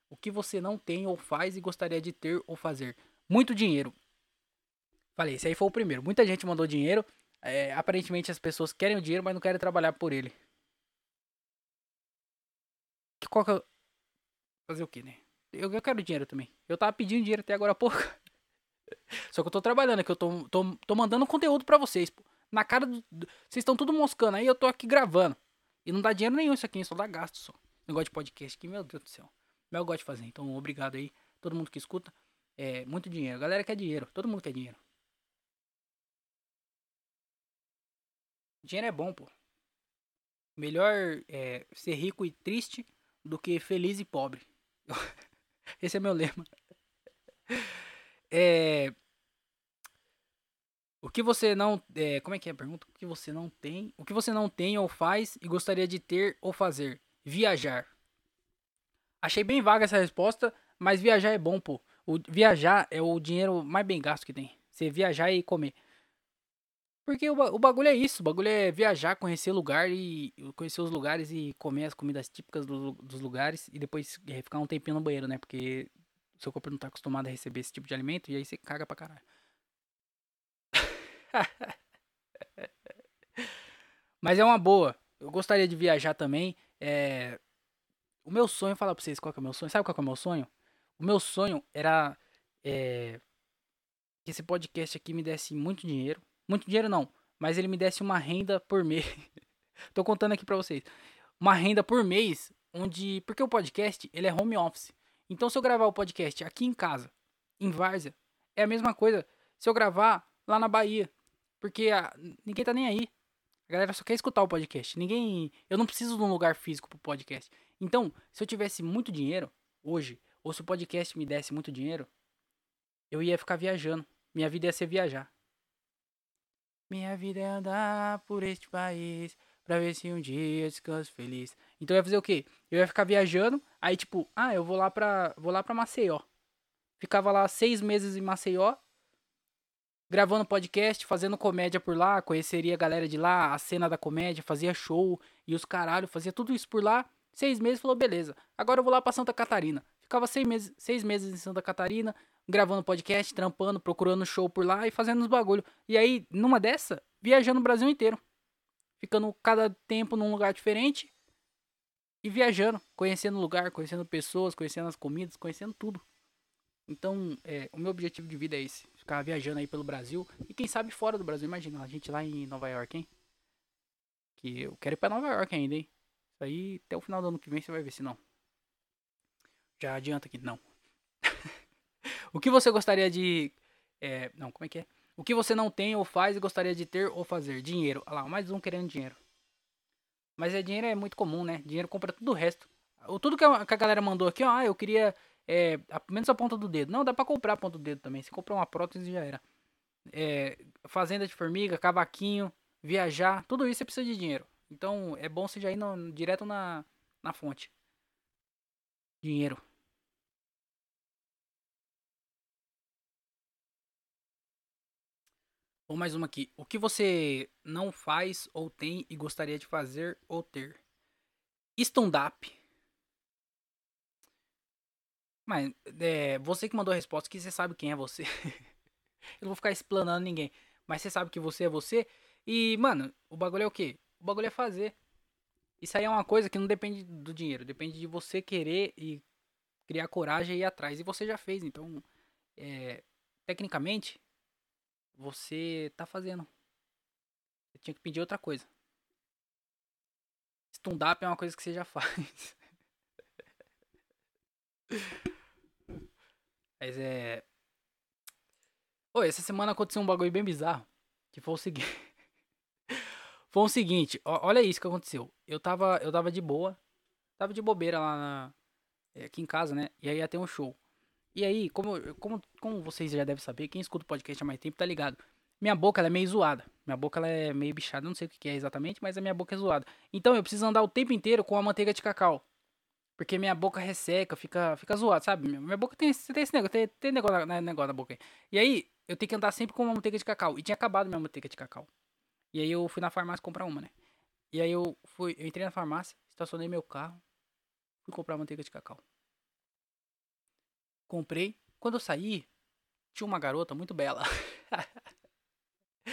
O que você não tem ou faz e gostaria de ter ou fazer? Muito dinheiro. Falei, esse aí foi o primeiro. Muita gente mandou dinheiro. É, aparentemente as pessoas querem o dinheiro, mas não querem trabalhar por ele. Que qual que é... Fazer o que, né? Eu, eu quero dinheiro também. Eu tava pedindo dinheiro até agora há pouco. Só que eu tô trabalhando, é que eu tô, tô, tô mandando conteúdo para vocês. Na cara do. Vocês estão tudo moscando aí, eu tô aqui gravando. E não dá dinheiro nenhum isso aqui, só dá gasto só. Negócio de podcast aqui, meu Deus do céu. Mas eu gosto de fazer. Então, obrigado aí. Todo mundo que escuta. É muito dinheiro. A galera quer dinheiro. Todo mundo quer dinheiro. Dinheiro é bom, pô. Melhor é, ser rico e triste do que feliz e pobre. Esse é meu lema. É, o que você não. É, como é que é a pergunta? O que você não tem. O que você não tem ou faz e gostaria de ter ou fazer? Viajar. Achei bem vaga essa resposta, mas viajar é bom, pô. O, viajar é o dinheiro mais bem gasto que tem. Você viajar e comer. Porque o, o bagulho é isso. O bagulho é viajar, conhecer lugar e. Conhecer os lugares e comer as comidas típicas do, dos lugares. E depois é, ficar um tempinho no banheiro, né? Porque o seu corpo não tá acostumado a receber esse tipo de alimento. E aí você caga pra caralho. Mas é uma boa. Eu gostaria de viajar também. É... O meu sonho, falar pra vocês qual é o meu sonho. Sabe qual é o meu sonho? O meu sonho era é... que esse podcast aqui me desse muito dinheiro. Muito dinheiro não, mas ele me desse uma renda por mês. Tô contando aqui pra vocês. Uma renda por mês, onde. Porque o podcast ele é home office. Então se eu gravar o podcast aqui em casa, em Várzea, é a mesma coisa se eu gravar lá na Bahia. Porque a, ninguém tá nem aí. A galera só quer escutar o podcast. Ninguém. Eu não preciso de um lugar físico pro podcast. Então, se eu tivesse muito dinheiro hoje, ou se o podcast me desse muito dinheiro, eu ia ficar viajando. Minha vida ia ser viajar. Minha vida é andar por este país pra ver se um dia descanso feliz. Então eu ia fazer o quê? Eu ia ficar viajando, aí tipo, ah, eu vou lá pra, vou lá pra Maceió. Ficava lá seis meses em Maceió, gravando podcast, fazendo comédia por lá, conheceria a galera de lá, a cena da comédia, fazia show e os caralho, fazia tudo isso por lá. Seis meses, falou, beleza. Agora eu vou lá pra Santa Catarina. Ficava seis meses, seis meses em Santa Catarina, gravando podcast, trampando, procurando show por lá e fazendo os bagulho. E aí, numa dessa, viajando o Brasil inteiro. Ficando cada tempo num lugar diferente e viajando, conhecendo lugar, conhecendo pessoas, conhecendo as comidas, conhecendo tudo. Então, é, o meu objetivo de vida é esse. Ficar viajando aí pelo Brasil. E quem sabe fora do Brasil. Imagina, a gente lá em Nova York, hein? Que eu quero ir pra Nova York ainda, hein? Isso aí, até o final do ano que vem você vai ver se não. Já adianta aqui, não. O que você gostaria de... É, não, como é que é? O que você não tem ou faz e gostaria de ter ou fazer? Dinheiro. Olha lá, mais um querendo dinheiro. Mas é dinheiro é muito comum, né? Dinheiro compra tudo o resto. O, tudo que a, que a galera mandou aqui, ó, ah, eu queria é, a, menos a ponta do dedo. Não, dá pra comprar a ponta do dedo também. Se comprar uma prótese já era. É, fazenda de formiga, cavaquinho, viajar, tudo isso você precisa de dinheiro. Então é bom você já ir no, direto na, na fonte. Dinheiro. Ou mais uma aqui. O que você não faz ou tem e gostaria de fazer ou ter? Stand-up. Mas é, você que mandou a resposta que você sabe quem é você. Eu não vou ficar explanando ninguém. Mas você sabe que você é você. E, mano, o bagulho é o quê? O bagulho é fazer. Isso aí é uma coisa que não depende do dinheiro. Depende de você querer e criar coragem e ir atrás. E você já fez. Então, é, tecnicamente, você tá fazendo. Você tinha que pedir outra coisa. Stand-up é uma coisa que você já faz. Mas é. Oi, essa semana aconteceu um bagulho bem bizarro. Que foi o seguinte. foi o seguinte, olha isso que aconteceu. Eu tava, eu tava de boa. Tava de bobeira lá na. é, aqui em casa, né? E aí ia ter um show. E aí, como, como, como vocês já devem saber, quem escuta o podcast há mais tempo tá ligado. Minha boca ela é meio zoada. Minha boca ela é meio bichada, não sei o que é exatamente, mas a minha boca é zoada. Então eu preciso andar o tempo inteiro com a manteiga de cacau. Porque minha boca resseca, fica, fica zoada, sabe? Minha boca tem, tem esse negócio, tem, tem negócio, né, negócio na boca aí. E aí, eu tenho que andar sempre com uma manteiga de cacau. E tinha acabado minha manteiga de cacau. E aí eu fui na farmácia comprar uma, né? E aí eu fui, eu entrei na farmácia, estacionei meu carro, fui comprar manteiga de cacau. Comprei. Quando eu saí, tinha uma garota muito bela.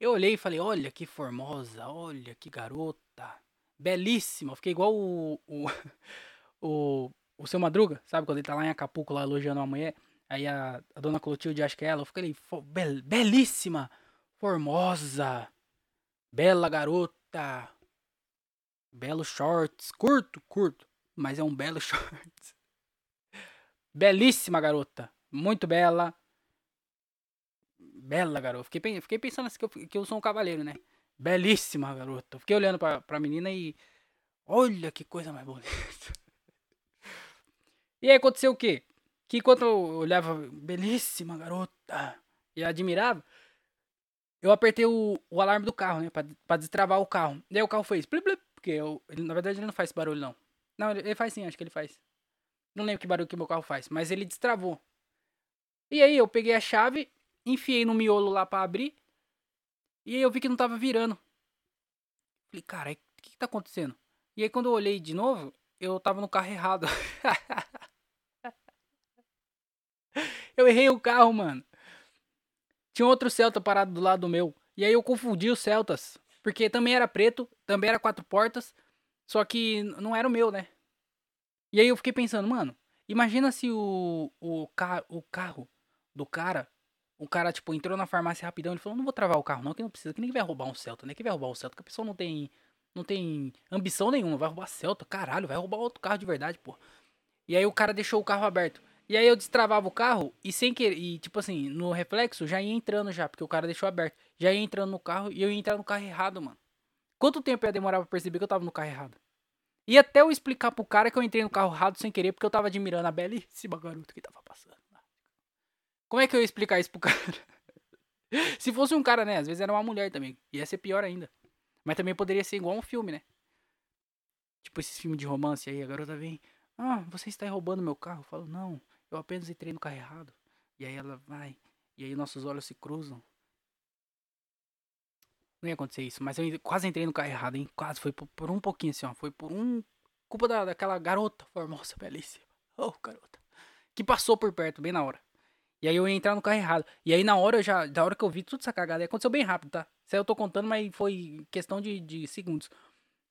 eu olhei e falei, olha que formosa, olha que garota. Belíssima. Fiquei igual o, o, o, o seu Madruga, sabe? Quando ele tá lá em Acapulco, lá elogiando uma mulher. Aí a, a dona Clotilde, acho que é ela, eu fiquei bel, belíssima, formosa, bela garota, belo shorts, curto, curto, mas é um belo shorts. Belíssima garota, muito bela, bela garota. Fiquei, fiquei pensando assim que eu, que eu sou um cavaleiro, né? Belíssima garota. Fiquei olhando pra, pra menina e. Olha que coisa mais bonita. E aí aconteceu o quê? que enquanto eu olhava, belíssima garota, e admirava, eu apertei o, o alarme do carro, né, pra, pra destravar o carro. E aí o carro fez, blip, blip, porque eu, ele, na verdade ele não faz barulho não. Não, ele, ele, faz sim, acho que ele faz. Não lembro que barulho que meu carro faz, mas ele destravou. E aí eu peguei a chave, enfiei no miolo lá pra abrir, e aí eu vi que não tava virando. Falei, cara, o que, que tá acontecendo? E aí quando eu olhei de novo, eu tava no carro errado. Eu errei o carro, mano. Tinha outro Celta parado do lado do meu. E aí eu confundi os Celtas. Porque também era preto, também era quatro portas. Só que não era o meu, né? E aí eu fiquei pensando, mano, imagina se o, o, car o carro do cara, o cara, tipo, entrou na farmácia rapidão e falou, não vou travar o carro não, que não precisa, que ninguém vai roubar um Celta, né? Que vai roubar o Celta, que a pessoa não tem, não tem ambição nenhuma, vai roubar Celta, caralho, vai roubar outro carro de verdade, pô. E aí o cara deixou o carro aberto. E aí eu destravava o carro e sem querer, e tipo assim, no reflexo já ia entrando já, porque o cara deixou aberto. Já ia entrando no carro e eu ia entrar no carro errado, mano. Quanto tempo ia demorar pra perceber que eu tava no carro errado? E até eu explicar pro cara que eu entrei no carro errado sem querer, porque eu tava admirando a belíssima garota que tava passando. Como é que eu ia explicar isso pro cara? Se fosse um cara, né? Às vezes era uma mulher também. Ia ser pior ainda. Mas também poderia ser igual um filme, né? Tipo esses filmes de romance aí, a garota vem. Ah, você está roubando meu carro? Eu falo, não. Eu apenas entrei no carro errado. E aí ela vai. E aí nossos olhos se cruzam. Não ia acontecer isso, mas eu quase entrei no carro errado, hein? Quase, foi por, por um pouquinho assim, ó. Foi por um. Culpa da, daquela garota formosa, belíssima. Oh, garota. Que passou por perto, bem na hora. E aí eu ia entrar no carro errado. E aí na hora eu já. Da hora que eu vi tudo essa cagada, aconteceu bem rápido, tá? Isso aí eu tô contando, mas foi questão de, de segundos.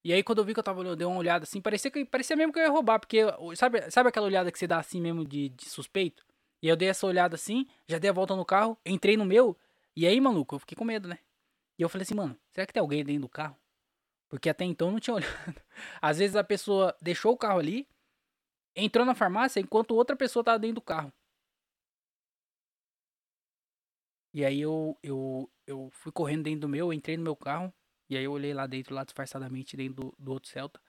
E aí quando eu vi que eu tava olhando, dei uma olhada assim, parecia que parecia mesmo que eu ia roubar, porque sabe, sabe aquela olhada que você dá assim mesmo de, de suspeito? E eu dei essa olhada assim, já dei a volta no carro, entrei no meu, e aí, maluco, eu fiquei com medo, né? E eu falei assim, mano, será que tem alguém dentro do carro? Porque até então não tinha olhado. Às vezes a pessoa deixou o carro ali, entrou na farmácia enquanto outra pessoa tava dentro do carro. E aí eu, eu, eu fui correndo dentro do meu, entrei no meu carro, e aí eu olhei lá dentro, lá disfarçadamente, dentro do, do outro Celta.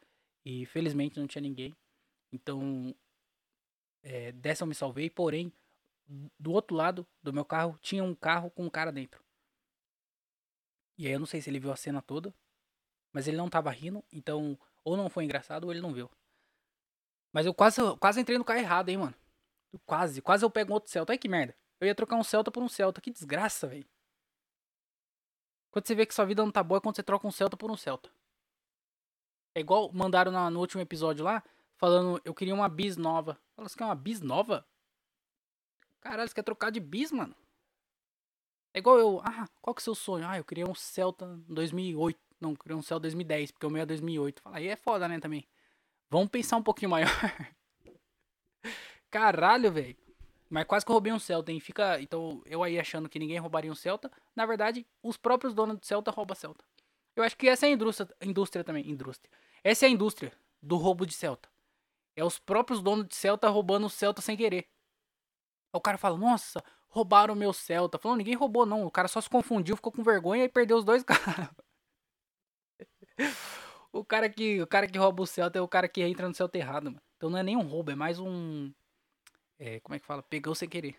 E felizmente não tinha ninguém. Então, é, dessa eu me salvei. Porém, do outro lado do meu carro, tinha um carro com um cara dentro. E aí eu não sei se ele viu a cena toda. Mas ele não tava rindo. Então, ou não foi engraçado ou ele não viu. Mas eu quase, quase entrei no carro errado, hein, mano. Quase, quase eu pego um outro Celta. Ai que merda. Eu ia trocar um Celta por um Celta. Que desgraça, velho. Quando você vê que sua vida não tá boa é quando você troca um Celta por um Celta. É igual mandaram na, no último episódio lá, falando, eu queria uma bis nova. Fala, você quer uma bis nova? Caralho, você quer trocar de bis, mano? É igual eu, ah, qual que é o seu sonho? Ah, eu queria um Celta 2008. Não, eu queria um Celta 2010, porque o meu é 2008. Fala, aí é foda, né, também. Vamos pensar um pouquinho maior. Caralho, velho. Mas quase que eu roubei um Celta, hein? Fica. Então, eu aí achando que ninguém roubaria um Celta. Na verdade, os próprios donos do Celta roubam Celta. Eu acho que essa é a indústria, indústria também. Indústria. Essa é a indústria do roubo de Celta. É os próprios donos de Celta roubando o Celta sem querer. Aí o cara fala, nossa, roubaram o meu Celta. Falou, ninguém roubou, não. O cara só se confundiu, ficou com vergonha e perdeu os dois carros. o cara que, o cara que rouba o Celta é o cara que entra no Celta errado, mano. Então não é nem um roubo, é mais um. É, como é que fala? Pegou sem querer.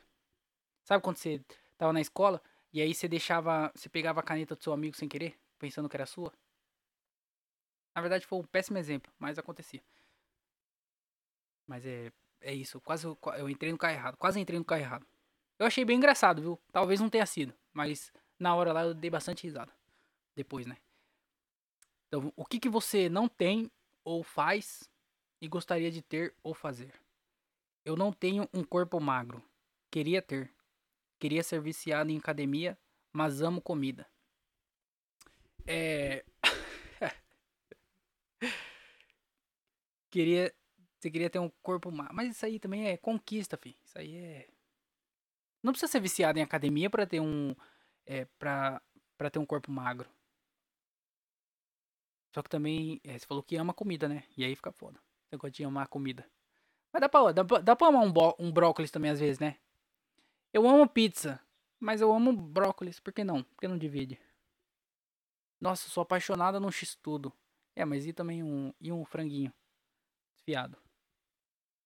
Sabe quando você tava na escola e aí você deixava. Você pegava a caneta do seu amigo sem querer, pensando que era sua? Na verdade foi um péssimo exemplo, mas acontecia. Mas é. É isso. Quase eu entrei no carro errado. Quase entrei no carro errado. Eu achei bem engraçado, viu? Talvez não tenha sido. Mas na hora lá eu dei bastante risada. Depois, né? Então, o que, que você não tem ou faz e gostaria de ter ou fazer? Eu não tenho um corpo magro. Queria ter. Queria ser viciado em academia, mas amo comida. É. queria. Você queria ter um corpo magro. Mas isso aí também é conquista, fi. Isso aí é. Não precisa ser viciado em academia para ter um. É, pra, pra ter um corpo magro. Só que também. É, você falou que ama comida, né? E aí fica foda. Você gosta de amar comida. Mas dá pra, dá, dá pra amar um, um brócolis também às vezes, né? Eu amo pizza. Mas eu amo brócolis. Por que não? Por que não divide? Nossa, sou apaixonada no x-tudo. É, mas e também um. E um franguinho? Desfiado.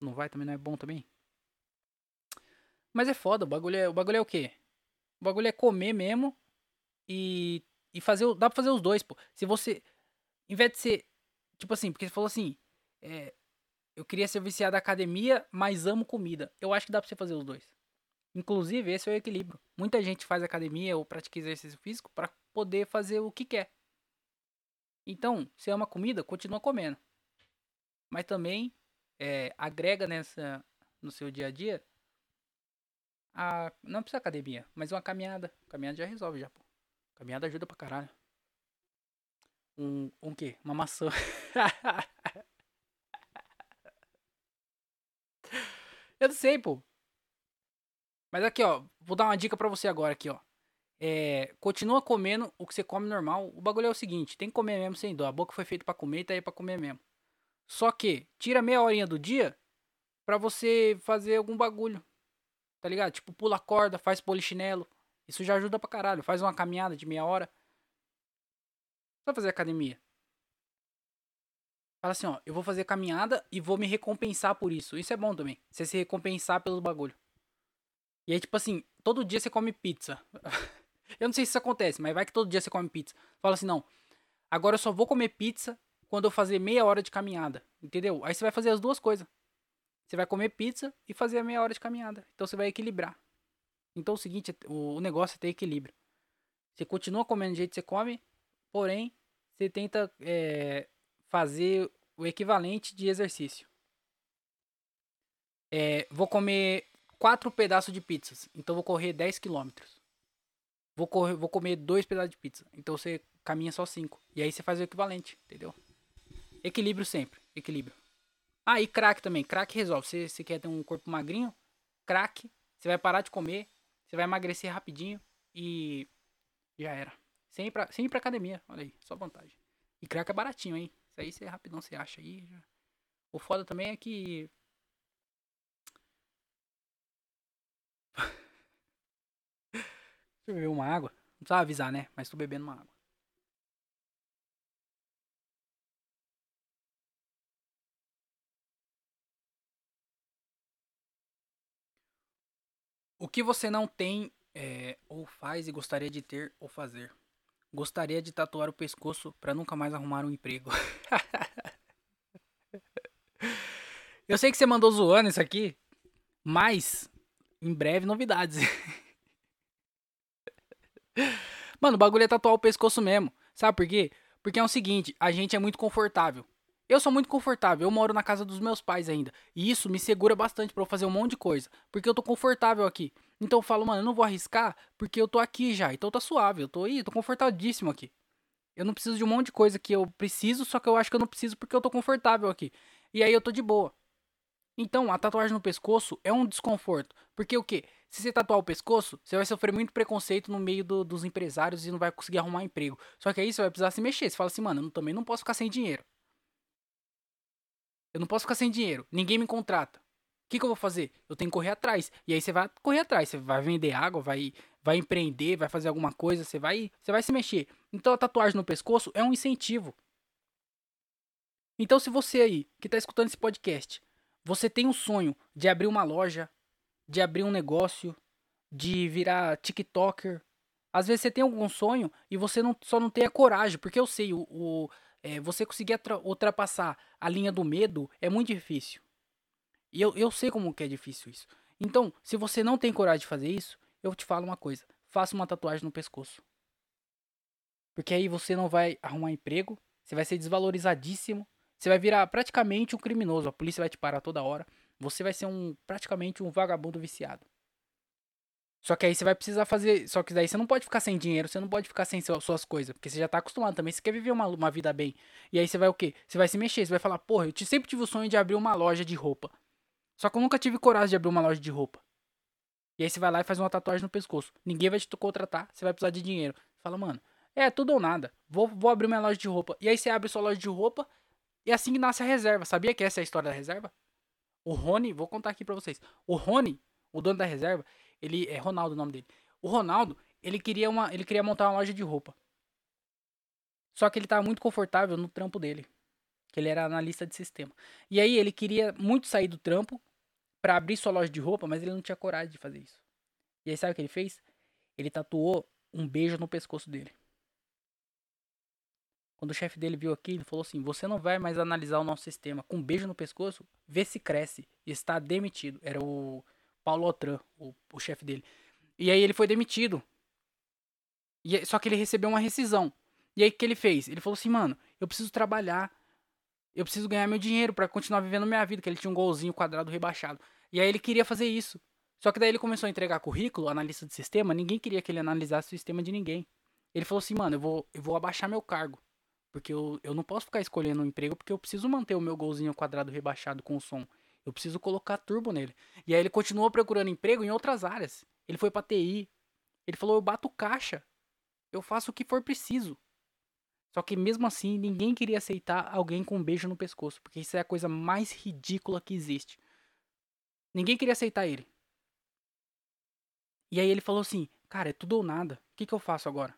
Não vai também? Não é bom também? Mas é foda, o bagulho é, o bagulho é o quê? O bagulho é comer mesmo e, e fazer. Dá pra fazer os dois, pô. Se você. Em vez de ser. Tipo assim, porque você falou assim. É, eu queria ser viciado da academia, mas amo comida. Eu acho que dá pra você fazer os dois. Inclusive, esse é o equilíbrio. Muita gente faz academia ou pratica exercício físico para poder fazer o que quer. Então, você ama comida, continua comendo. Mas também é, agrega nessa no seu dia a dia a, não precisa academia, mas uma caminhada. Caminhada já resolve já, pô. Caminhada ajuda pra caralho. Um, um quê? Uma maçã. Eu não sei, pô. Mas aqui, ó. Vou dar uma dica pra você agora aqui, ó. É, continua comendo o que você come normal. O bagulho é o seguinte, tem que comer mesmo sem dó. A boca foi feita para comer e tá aí pra comer mesmo. Só que, tira meia horinha do dia pra você fazer algum bagulho. Tá ligado? Tipo, pula corda, faz polichinelo. Isso já ajuda pra caralho. Faz uma caminhada de meia hora. Só fazer academia. Fala assim, ó, eu vou fazer caminhada e vou me recompensar por isso. Isso é bom também. Você se recompensar pelo bagulho. E aí, tipo assim, todo dia você come pizza. eu não sei se isso acontece, mas vai que todo dia você come pizza. Fala assim, não. Agora eu só vou comer pizza quando eu fazer meia hora de caminhada. Entendeu? Aí você vai fazer as duas coisas. Você vai comer pizza e fazer a meia hora de caminhada. Então você vai equilibrar. Então o seguinte, o negócio é ter equilíbrio. Você continua comendo do jeito que você come, porém, você tenta é, fazer o equivalente de exercício. É, vou comer quatro pedaços de pizzas, então vou correr 10 quilômetros. Vou, vou comer dois pedaços de pizza, então você caminha só cinco. E aí você faz o equivalente, entendeu? Equilíbrio sempre, equilíbrio. Ah, e crack também. Crack resolve. Você, você quer ter um corpo magrinho? Crack. Você vai parar de comer. Você vai emagrecer rapidinho. E já era. Sem ir pra, sem ir pra academia. Olha aí, só vantagem. E crack é baratinho, hein? Isso aí você rapidão você acha aí. Já. O foda também é que. Deixa eu beber uma água. Não precisa avisar, né? Mas tô bebendo uma água. O que você não tem é, ou faz e gostaria de ter ou fazer? Gostaria de tatuar o pescoço para nunca mais arrumar um emprego. Eu sei que você mandou zoando isso aqui, mas em breve novidades. Mano, o bagulho é tatuar o pescoço mesmo. Sabe por quê? Porque é o seguinte, a gente é muito confortável. Eu sou muito confortável, eu moro na casa dos meus pais ainda. E isso me segura bastante para eu fazer um monte de coisa. Porque eu tô confortável aqui. Então eu falo, mano, eu não vou arriscar porque eu tô aqui já. Então tá suave, eu tô aí, tô confortadíssimo aqui. Eu não preciso de um monte de coisa que eu preciso, só que eu acho que eu não preciso porque eu tô confortável aqui. E aí eu tô de boa. Então, a tatuagem no pescoço é um desconforto. Porque o quê? Se você tatuar o pescoço, você vai sofrer muito preconceito no meio do, dos empresários e não vai conseguir arrumar emprego. Só que aí você vai precisar se mexer. Você fala assim, mano, eu também não posso ficar sem dinheiro. Eu não posso ficar sem dinheiro. Ninguém me contrata. O que, que eu vou fazer? Eu tenho que correr atrás. E aí você vai correr atrás. Você vai vender água, vai, vai empreender, vai fazer alguma coisa. Você vai, você vai se mexer. Então a tatuagem no pescoço é um incentivo. Então se você aí que está escutando esse podcast Você tem um sonho de abrir uma loja, de abrir um negócio, de virar TikToker. Às vezes você tem algum sonho e você não, só não tem a coragem, porque eu sei, o, o é, você conseguir ultrapassar a linha do medo é muito difícil. E eu, eu sei como que é difícil isso. Então, se você não tem coragem de fazer isso, eu te falo uma coisa: faça uma tatuagem no pescoço. Porque aí você não vai arrumar emprego, você vai ser desvalorizadíssimo, você vai virar praticamente um criminoso, a polícia vai te parar toda hora, você vai ser um praticamente um vagabundo viciado. Só que aí você vai precisar fazer. Só que daí você não pode ficar sem dinheiro, você não pode ficar sem suas coisas. Porque você já tá acostumado também. Você quer viver uma, uma vida bem. E aí você vai o quê? Você vai se mexer. Você vai falar, porra, eu sempre tive o sonho de abrir uma loja de roupa. Só que eu nunca tive coragem de abrir uma loja de roupa. E aí você vai lá e faz uma tatuagem no pescoço. Ninguém vai te contratar, você vai precisar de dinheiro. Fala, mano, é tudo ou nada. Vou, vou abrir minha loja de roupa. E aí você abre sua loja de roupa. E assim que nasce a reserva. Sabia que essa é a história da reserva? O Rony, vou contar aqui pra vocês. O Rony, o dono da reserva, ele é Ronaldo o nome dele. O Ronaldo, ele queria uma, ele queria montar uma loja de roupa. Só que ele tava muito confortável no trampo dele, que ele era analista de sistema. E aí ele queria muito sair do trampo para abrir sua loja de roupa, mas ele não tinha coragem de fazer isso. E aí sabe o que ele fez? Ele tatuou um beijo no pescoço dele. Quando o chefe dele viu aqui, ele falou assim: Você não vai mais analisar o nosso sistema. Com um beijo no pescoço, vê se cresce. Está demitido. Era o Paulo Otran, o, o chefe dele. E aí ele foi demitido. E, só que ele recebeu uma rescisão. E aí o que ele fez? Ele falou assim: Mano, eu preciso trabalhar. Eu preciso ganhar meu dinheiro para continuar vivendo minha vida. Que ele tinha um golzinho quadrado rebaixado. E aí ele queria fazer isso. Só que daí ele começou a entregar currículo, analista de sistema. Ninguém queria que ele analisasse o sistema de ninguém. Ele falou assim: Mano, eu vou, eu vou abaixar meu cargo. Porque eu, eu não posso ficar escolhendo um emprego porque eu preciso manter o meu golzinho quadrado rebaixado com o som. Eu preciso colocar turbo nele. E aí ele continuou procurando emprego em outras áreas. Ele foi pra TI. Ele falou: eu bato caixa. Eu faço o que for preciso. Só que mesmo assim, ninguém queria aceitar alguém com um beijo no pescoço. Porque isso é a coisa mais ridícula que existe. Ninguém queria aceitar ele. E aí ele falou assim: Cara, é tudo ou nada. O que, que eu faço agora?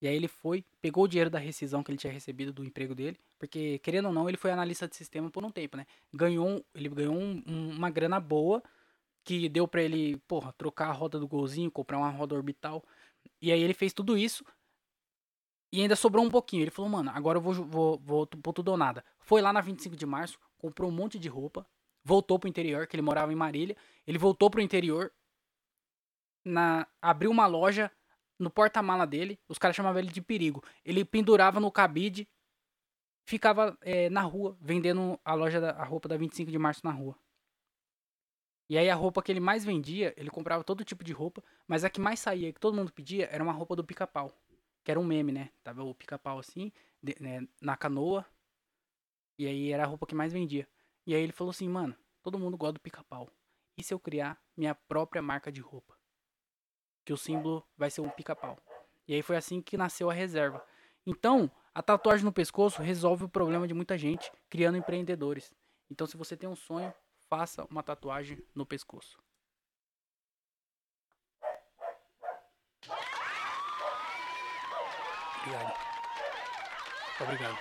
E aí ele foi, pegou o dinheiro da rescisão que ele tinha recebido do emprego dele, porque querendo ou não, ele foi analista de sistema por um tempo, né? Ganhou, ele ganhou um, um, uma grana boa que deu para ele, porra, trocar a roda do golzinho, comprar uma roda orbital. E aí ele fez tudo isso e ainda sobrou um pouquinho. Ele falou, mano, agora eu vou, vou, vou por tudo ou nada. Foi lá na 25 de março, comprou um monte de roupa, voltou pro interior, que ele morava em Marília. Ele voltou pro interior, na, abriu uma loja no porta-mala dele, os caras chamavam ele de perigo. Ele pendurava no cabide, ficava é, na rua, vendendo a loja da a roupa da 25 de março na rua. E aí a roupa que ele mais vendia, ele comprava todo tipo de roupa, mas a que mais saía, que todo mundo pedia, era uma roupa do pica-pau. Que era um meme, né? Tava o pica-pau assim, de, né, na canoa. E aí era a roupa que mais vendia. E aí ele falou assim, mano, todo mundo gosta do pica-pau. E se eu criar minha própria marca de roupa? que o símbolo vai ser um pica-pau. E aí foi assim que nasceu a reserva. Então, a tatuagem no pescoço resolve o problema de muita gente, criando empreendedores. Então, se você tem um sonho, faça uma tatuagem no pescoço. Obrigado. Obrigado.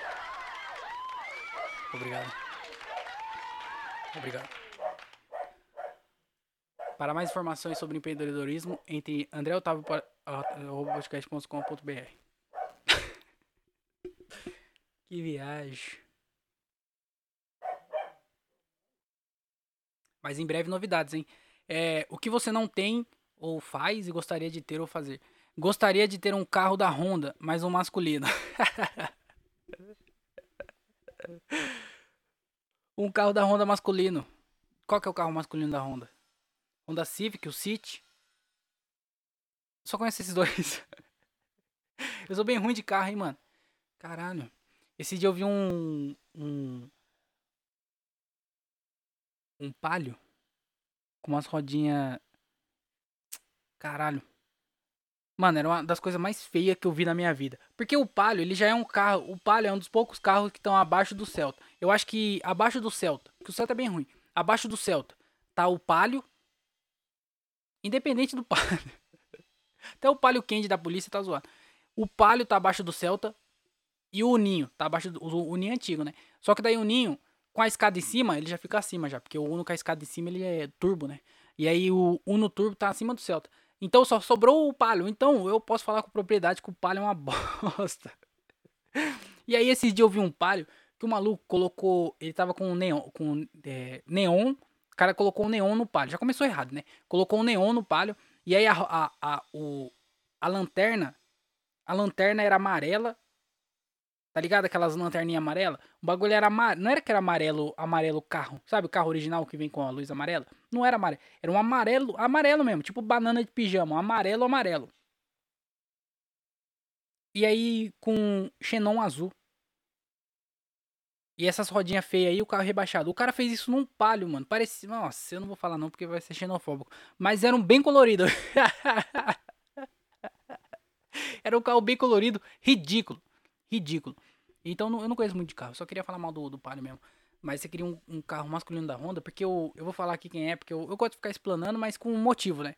Obrigado. Obrigado. Para mais informações sobre empreendedorismo, entre andreotavio.podcast.com.br Que viagem. Mas em breve novidades, hein? É, o que você não tem ou faz e gostaria de ter ou fazer? Gostaria de ter um carro da Honda, mas um masculino. um carro da Honda masculino. Qual que é o carro masculino da Honda? Honda Civic, o City. Só conheço esses dois. eu sou bem ruim de carro, hein, mano. Caralho. Esse dia eu vi um. Um. Um palio. Com umas rodinhas. Caralho. Mano, era uma das coisas mais feias que eu vi na minha vida. Porque o Palio, ele já é um carro. O Palio é um dos poucos carros que estão abaixo do Celta. Eu acho que abaixo do Celta. Que o Celta é bem ruim. Abaixo do Celta tá o Palio Independente do palio. Até o palio Candy da polícia tá zoado. O palio tá abaixo do Celta e o Ninho tá abaixo do o, Ninho é antigo, né? Só que daí o Ninho com a escada em cima, ele já fica acima já, porque o Uno com a escada em cima ele é turbo, né? E aí o Uno Turbo tá acima do Celta. Então só sobrou o Palio. Então eu posso falar com propriedade que o Palio é uma bosta. E aí esses dias eu vi um Palio que o maluco colocou, ele tava com neon, com é, neon, o cara colocou um neon no Palio. Já começou errado, né? Colocou um neon no Palio e aí a, a, a, o, a lanterna, a lanterna era amarela Tá ligado? Aquelas lanterninhas amarelas. O bagulho era amarelo. Não era que era amarelo, amarelo carro. Sabe o carro original que vem com a luz amarela? Não era amarelo. Era um amarelo, amarelo mesmo. Tipo banana de pijama. Amarelo, amarelo. E aí com xenon azul. E essas rodinhas feias aí, o carro rebaixado. O cara fez isso num palio, mano. Parecia. Nossa, eu não vou falar não porque vai ser xenofóbico. Mas era um bem colorido. era um carro bem colorido, ridículo ridículo. Então eu não conheço muito de carro, só queria falar mal do, do Palio mesmo. Mas você queria um, um, carro masculino da Honda, porque eu, eu vou falar aqui quem é, porque eu, eu gosto de ficar explanando, mas com um motivo, né?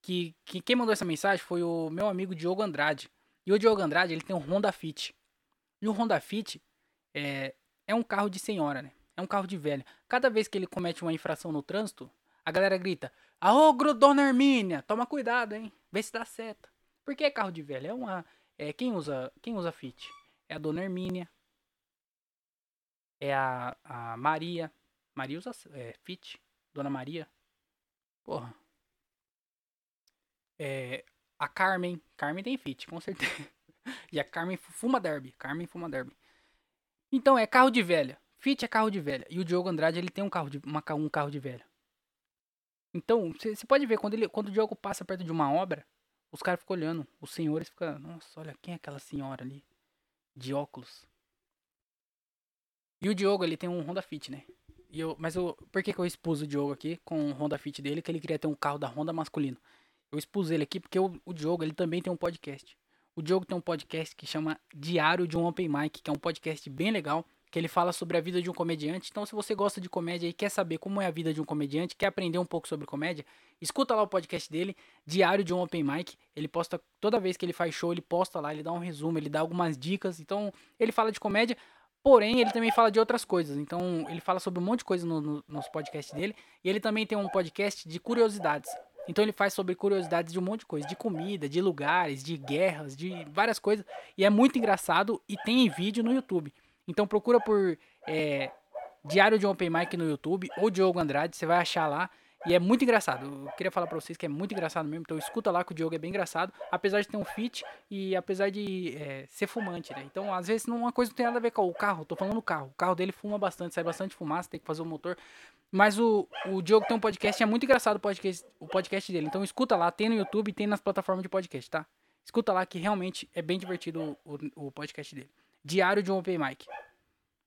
Que, que quem mandou essa mensagem foi o meu amigo Diogo Andrade. E o Diogo Andrade, ele tem um Honda Fit. E o Honda Fit é, é um carro de senhora, né? É um carro de velha. Cada vez que ele comete uma infração no trânsito, a galera grita: Aô, Dona Hermínia, toma cuidado, hein? Vê se dá certo. Porque é carro de velha. É uma. É, quem usa quem usa Fit? É a Dona Hermínia, é a, a Maria. Maria usa é, Fit, Dona Maria. Porra. É, a Carmen. Carmen tem Fit, com certeza. e a Carmen fuma derby. Carmen fuma derby. Então é carro de velha. Fit é carro de velha. E o Diogo Andrade ele tem um carro de, uma, um carro de velha. Então, você pode ver, quando, ele, quando o Diogo passa perto de uma obra, os caras ficam olhando. Os senhores ficam, nossa, olha quem é aquela senhora ali de óculos. E o Diogo, ele tem um Honda Fit, né? E eu, mas eu, por que, que eu expus o Diogo aqui com o Honda Fit dele? Que ele queria ter um carro da Honda masculino. Eu expus ele aqui porque o, o Diogo, ele também tem um podcast. O Diogo tem um podcast que chama Diário de um Open Mic, que é um podcast bem legal que ele fala sobre a vida de um comediante. Então, se você gosta de comédia e quer saber como é a vida de um comediante, quer aprender um pouco sobre comédia, escuta lá o podcast dele, Diário de um Open Mic. Ele posta toda vez que ele faz show, ele posta lá, ele dá um resumo, ele dá algumas dicas. Então, ele fala de comédia, porém, ele também fala de outras coisas. Então, ele fala sobre um monte de coisa no, no, nos podcasts dele. E ele também tem um podcast de curiosidades. Então ele faz sobre curiosidades de um monte de coisa, de comida, de lugares, de guerras, de várias coisas. E é muito engraçado e tem vídeo no YouTube. Então procura por é, Diário de Open Mic no YouTube ou Diogo Andrade, você vai achar lá. E é muito engraçado. Eu queria falar pra vocês que é muito engraçado mesmo. Então escuta lá que o Diogo é bem engraçado. Apesar de ter um fit e apesar de é, ser fumante, né? Então, às vezes, uma coisa não tem nada a ver com o carro. Tô falando do carro. O carro dele fuma bastante, sai bastante fumaça, tem que fazer o motor. Mas o, o Diogo tem um podcast, é muito engraçado o podcast, o podcast dele. Então escuta lá, tem no YouTube e tem nas plataformas de podcast, tá? Escuta lá que realmente é bem divertido o, o, o podcast dele. Diário de um Open Mic.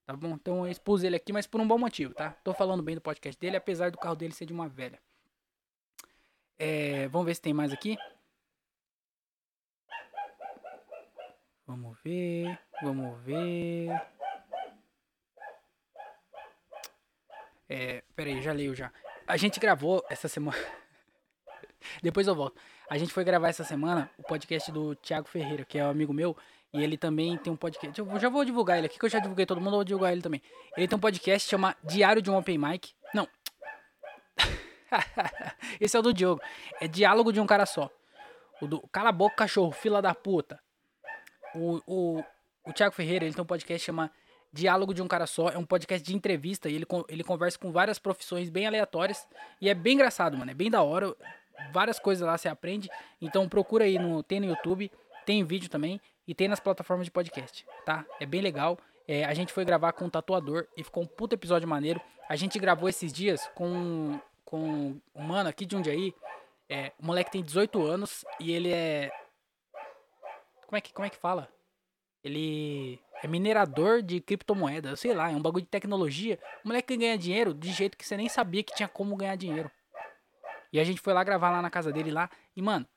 Tá bom? Então eu expus ele aqui, mas por um bom motivo, tá? Tô falando bem do podcast dele, apesar do carro dele ser de uma velha. É, vamos ver se tem mais aqui. Vamos ver, vamos ver. É, peraí, já leio já. A gente gravou essa semana. Depois eu volto. A gente foi gravar essa semana o podcast do Thiago Ferreira, que é um amigo meu. E ele também tem um podcast. Eu já vou divulgar ele aqui, que eu já divulguei todo mundo, eu vou divulgar ele também. Ele tem um podcast chama Diário de um Open Mic. Não. Esse é o do Diogo. É Diálogo de um Cara Só. O do Cala a Boca, Cachorro, Fila da Puta. O, o, o Thiago Ferreira, ele tem um podcast chama Diálogo de um Cara Só. É um podcast de entrevista e ele, ele conversa com várias profissões bem aleatórias. E é bem engraçado, mano. É bem da hora. Várias coisas lá você aprende. Então procura aí no. Tem no YouTube, tem vídeo também e tem nas plataformas de podcast, tá? É bem legal. É, a gente foi gravar com um tatuador e ficou um puto episódio maneiro. A gente gravou esses dias com, com um mano aqui de aí. É, o moleque tem 18 anos e ele é. Como é que, como é que fala? Ele é minerador de criptomoeda, sei lá, é um bagulho de tecnologia. O moleque ganha dinheiro de jeito que você nem sabia que tinha como ganhar dinheiro. E a gente foi lá gravar lá na casa dele lá. E, mano,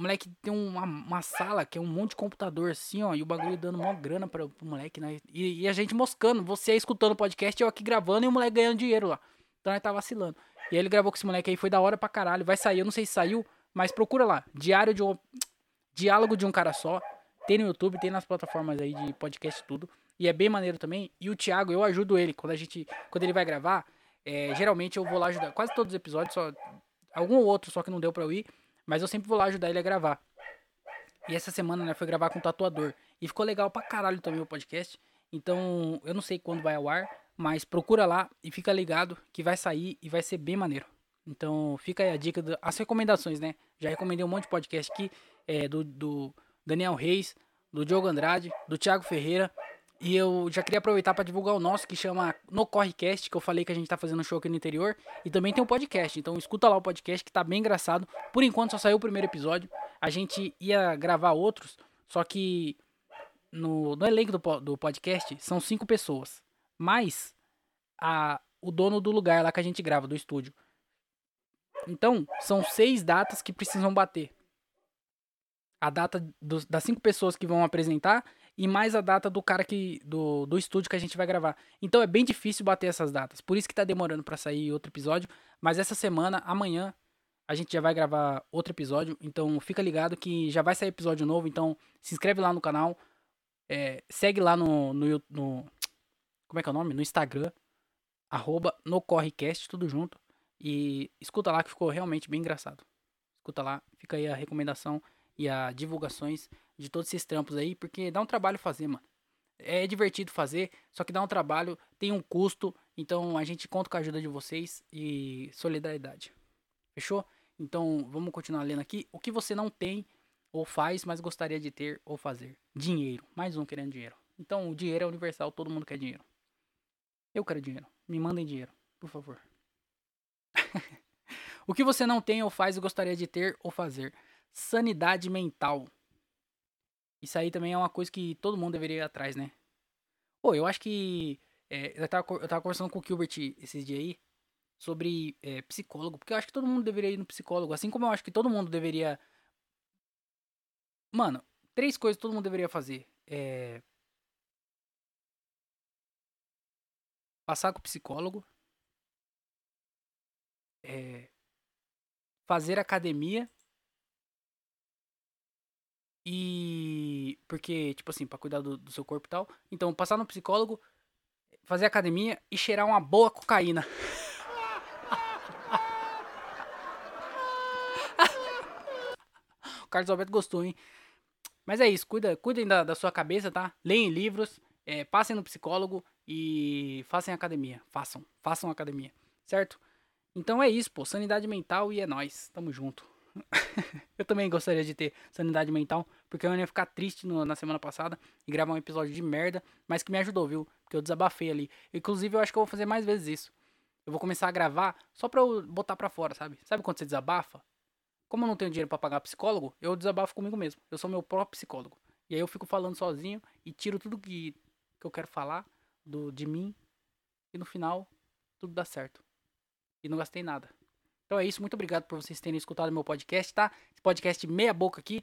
o moleque tem uma, uma sala que é um monte de computador assim, ó, e o bagulho dando mó grana pra, pro moleque, né? E, e a gente moscando, você escutando o podcast, eu aqui gravando e o moleque ganhando dinheiro lá. Então ele tá vacilando. E aí ele gravou com esse moleque aí, foi da hora pra caralho. Vai sair, eu não sei se saiu, mas procura lá. Diário de um. Diálogo de um cara só. Tem no YouTube, tem nas plataformas aí de podcast tudo. E é bem maneiro também. E o Thiago, eu ajudo ele. Quando a gente. Quando ele vai gravar, é, geralmente eu vou lá ajudar. Quase todos os episódios, só. Algum ou outro, só que não deu pra eu ir. Mas eu sempre vou lá ajudar ele a gravar. E essa semana, né, foi gravar com o tatuador. E ficou legal pra caralho também o podcast. Então, eu não sei quando vai ao ar, mas procura lá e fica ligado que vai sair e vai ser bem maneiro. Então, fica aí a dica, do, as recomendações, né? Já recomendei um monte de podcast aqui, é, do, do Daniel Reis, do Diogo Andrade, do Thiago Ferreira. E eu já queria aproveitar para divulgar o nosso que chama No Correcast, que eu falei que a gente tá fazendo um show aqui no interior. E também tem um podcast, então escuta lá o podcast que tá bem engraçado. Por enquanto só saiu o primeiro episódio. A gente ia gravar outros, só que no, no elenco do, do podcast são cinco pessoas. Mas a, o dono do lugar lá que a gente grava, do estúdio. Então, são seis datas que precisam bater. A data dos, das cinco pessoas que vão apresentar e mais a data do cara que do, do estúdio que a gente vai gravar. Então é bem difícil bater essas datas. Por isso que tá demorando para sair outro episódio, mas essa semana, amanhã, a gente já vai gravar outro episódio, então fica ligado que já vai sair episódio novo, então se inscreve lá no canal, é, segue lá no, no, no, como é que é o nome? No Instagram, arroba nocorrecast, tudo junto, e escuta lá que ficou realmente bem engraçado. Escuta lá, fica aí a recomendação e as divulgações de todos esses trampos aí, porque dá um trabalho fazer, mano. É divertido fazer, só que dá um trabalho, tem um custo, então a gente conta com a ajuda de vocês e solidariedade. Fechou? Então vamos continuar lendo aqui. O que você não tem ou faz, mas gostaria de ter ou fazer? Dinheiro. Mais um querendo dinheiro. Então o dinheiro é universal, todo mundo quer dinheiro. Eu quero dinheiro. Me mandem dinheiro, por favor. o que você não tem ou faz gostaria de ter ou fazer? Sanidade mental. Isso aí também é uma coisa que todo mundo deveria ir atrás, né? Pô, eu acho que. É, eu, tava, eu tava conversando com o Gilbert esses dias aí sobre é, psicólogo, porque eu acho que todo mundo deveria ir no psicólogo, assim como eu acho que todo mundo deveria. Mano, três coisas todo mundo deveria fazer. É... Passar com o psicólogo. É... Fazer academia e. Porque, tipo assim, pra cuidar do, do seu corpo e tal. Então, passar no psicólogo, fazer academia e cheirar uma boa cocaína. o Carlos Alberto gostou, hein? Mas é isso, cuida, cuidem da, da sua cabeça, tá? Leem livros, é, passem no psicólogo e façam academia. Façam, façam academia, certo? Então é isso, pô. Sanidade mental e é nós. Tamo junto. eu também gostaria de ter sanidade mental, porque eu ia ficar triste no, na semana passada e gravar um episódio de merda, mas que me ajudou, viu? Porque eu desabafei ali. Inclusive, eu acho que eu vou fazer mais vezes isso. Eu vou começar a gravar só pra eu botar pra fora, sabe? Sabe quando você desabafa? Como eu não tenho dinheiro para pagar psicólogo, eu desabafo comigo mesmo. Eu sou meu próprio psicólogo. E aí eu fico falando sozinho e tiro tudo que, que eu quero falar do, de mim. E no final, tudo dá certo. E não gastei nada. Então é isso, muito obrigado por vocês terem escutado meu podcast, tá? Esse podcast meia boca aqui.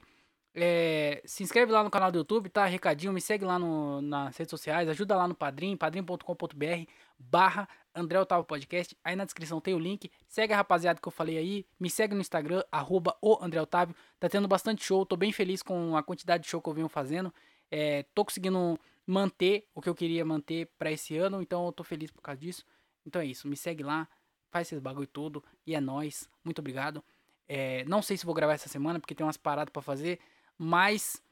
É, se inscreve lá no canal do YouTube, tá? Recadinho, me segue lá no, nas redes sociais, ajuda lá no Padrim, padrim.com.br barra André Otávio Podcast. Aí na descrição tem o link. Segue a rapaziada que eu falei aí. Me segue no Instagram, arroba o André Otávio. Tá tendo bastante show, tô bem feliz com a quantidade de show que eu venho fazendo. É, tô conseguindo manter o que eu queria manter para esse ano, então eu tô feliz por causa disso. Então é isso, me segue lá, faz esses bagulho tudo e é nós. Muito obrigado. É, não sei se vou gravar essa semana porque tem umas paradas para fazer, mas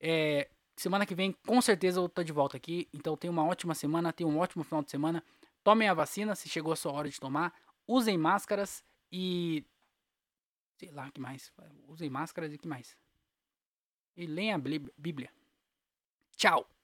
é, semana que vem com certeza eu tô de volta aqui. Então tenha uma ótima semana, tenha um ótimo final de semana. Tomem a vacina se chegou a sua hora de tomar. Usem máscaras e sei lá que mais. Usem máscaras e que mais. E leiam a Bíblia. Tchau.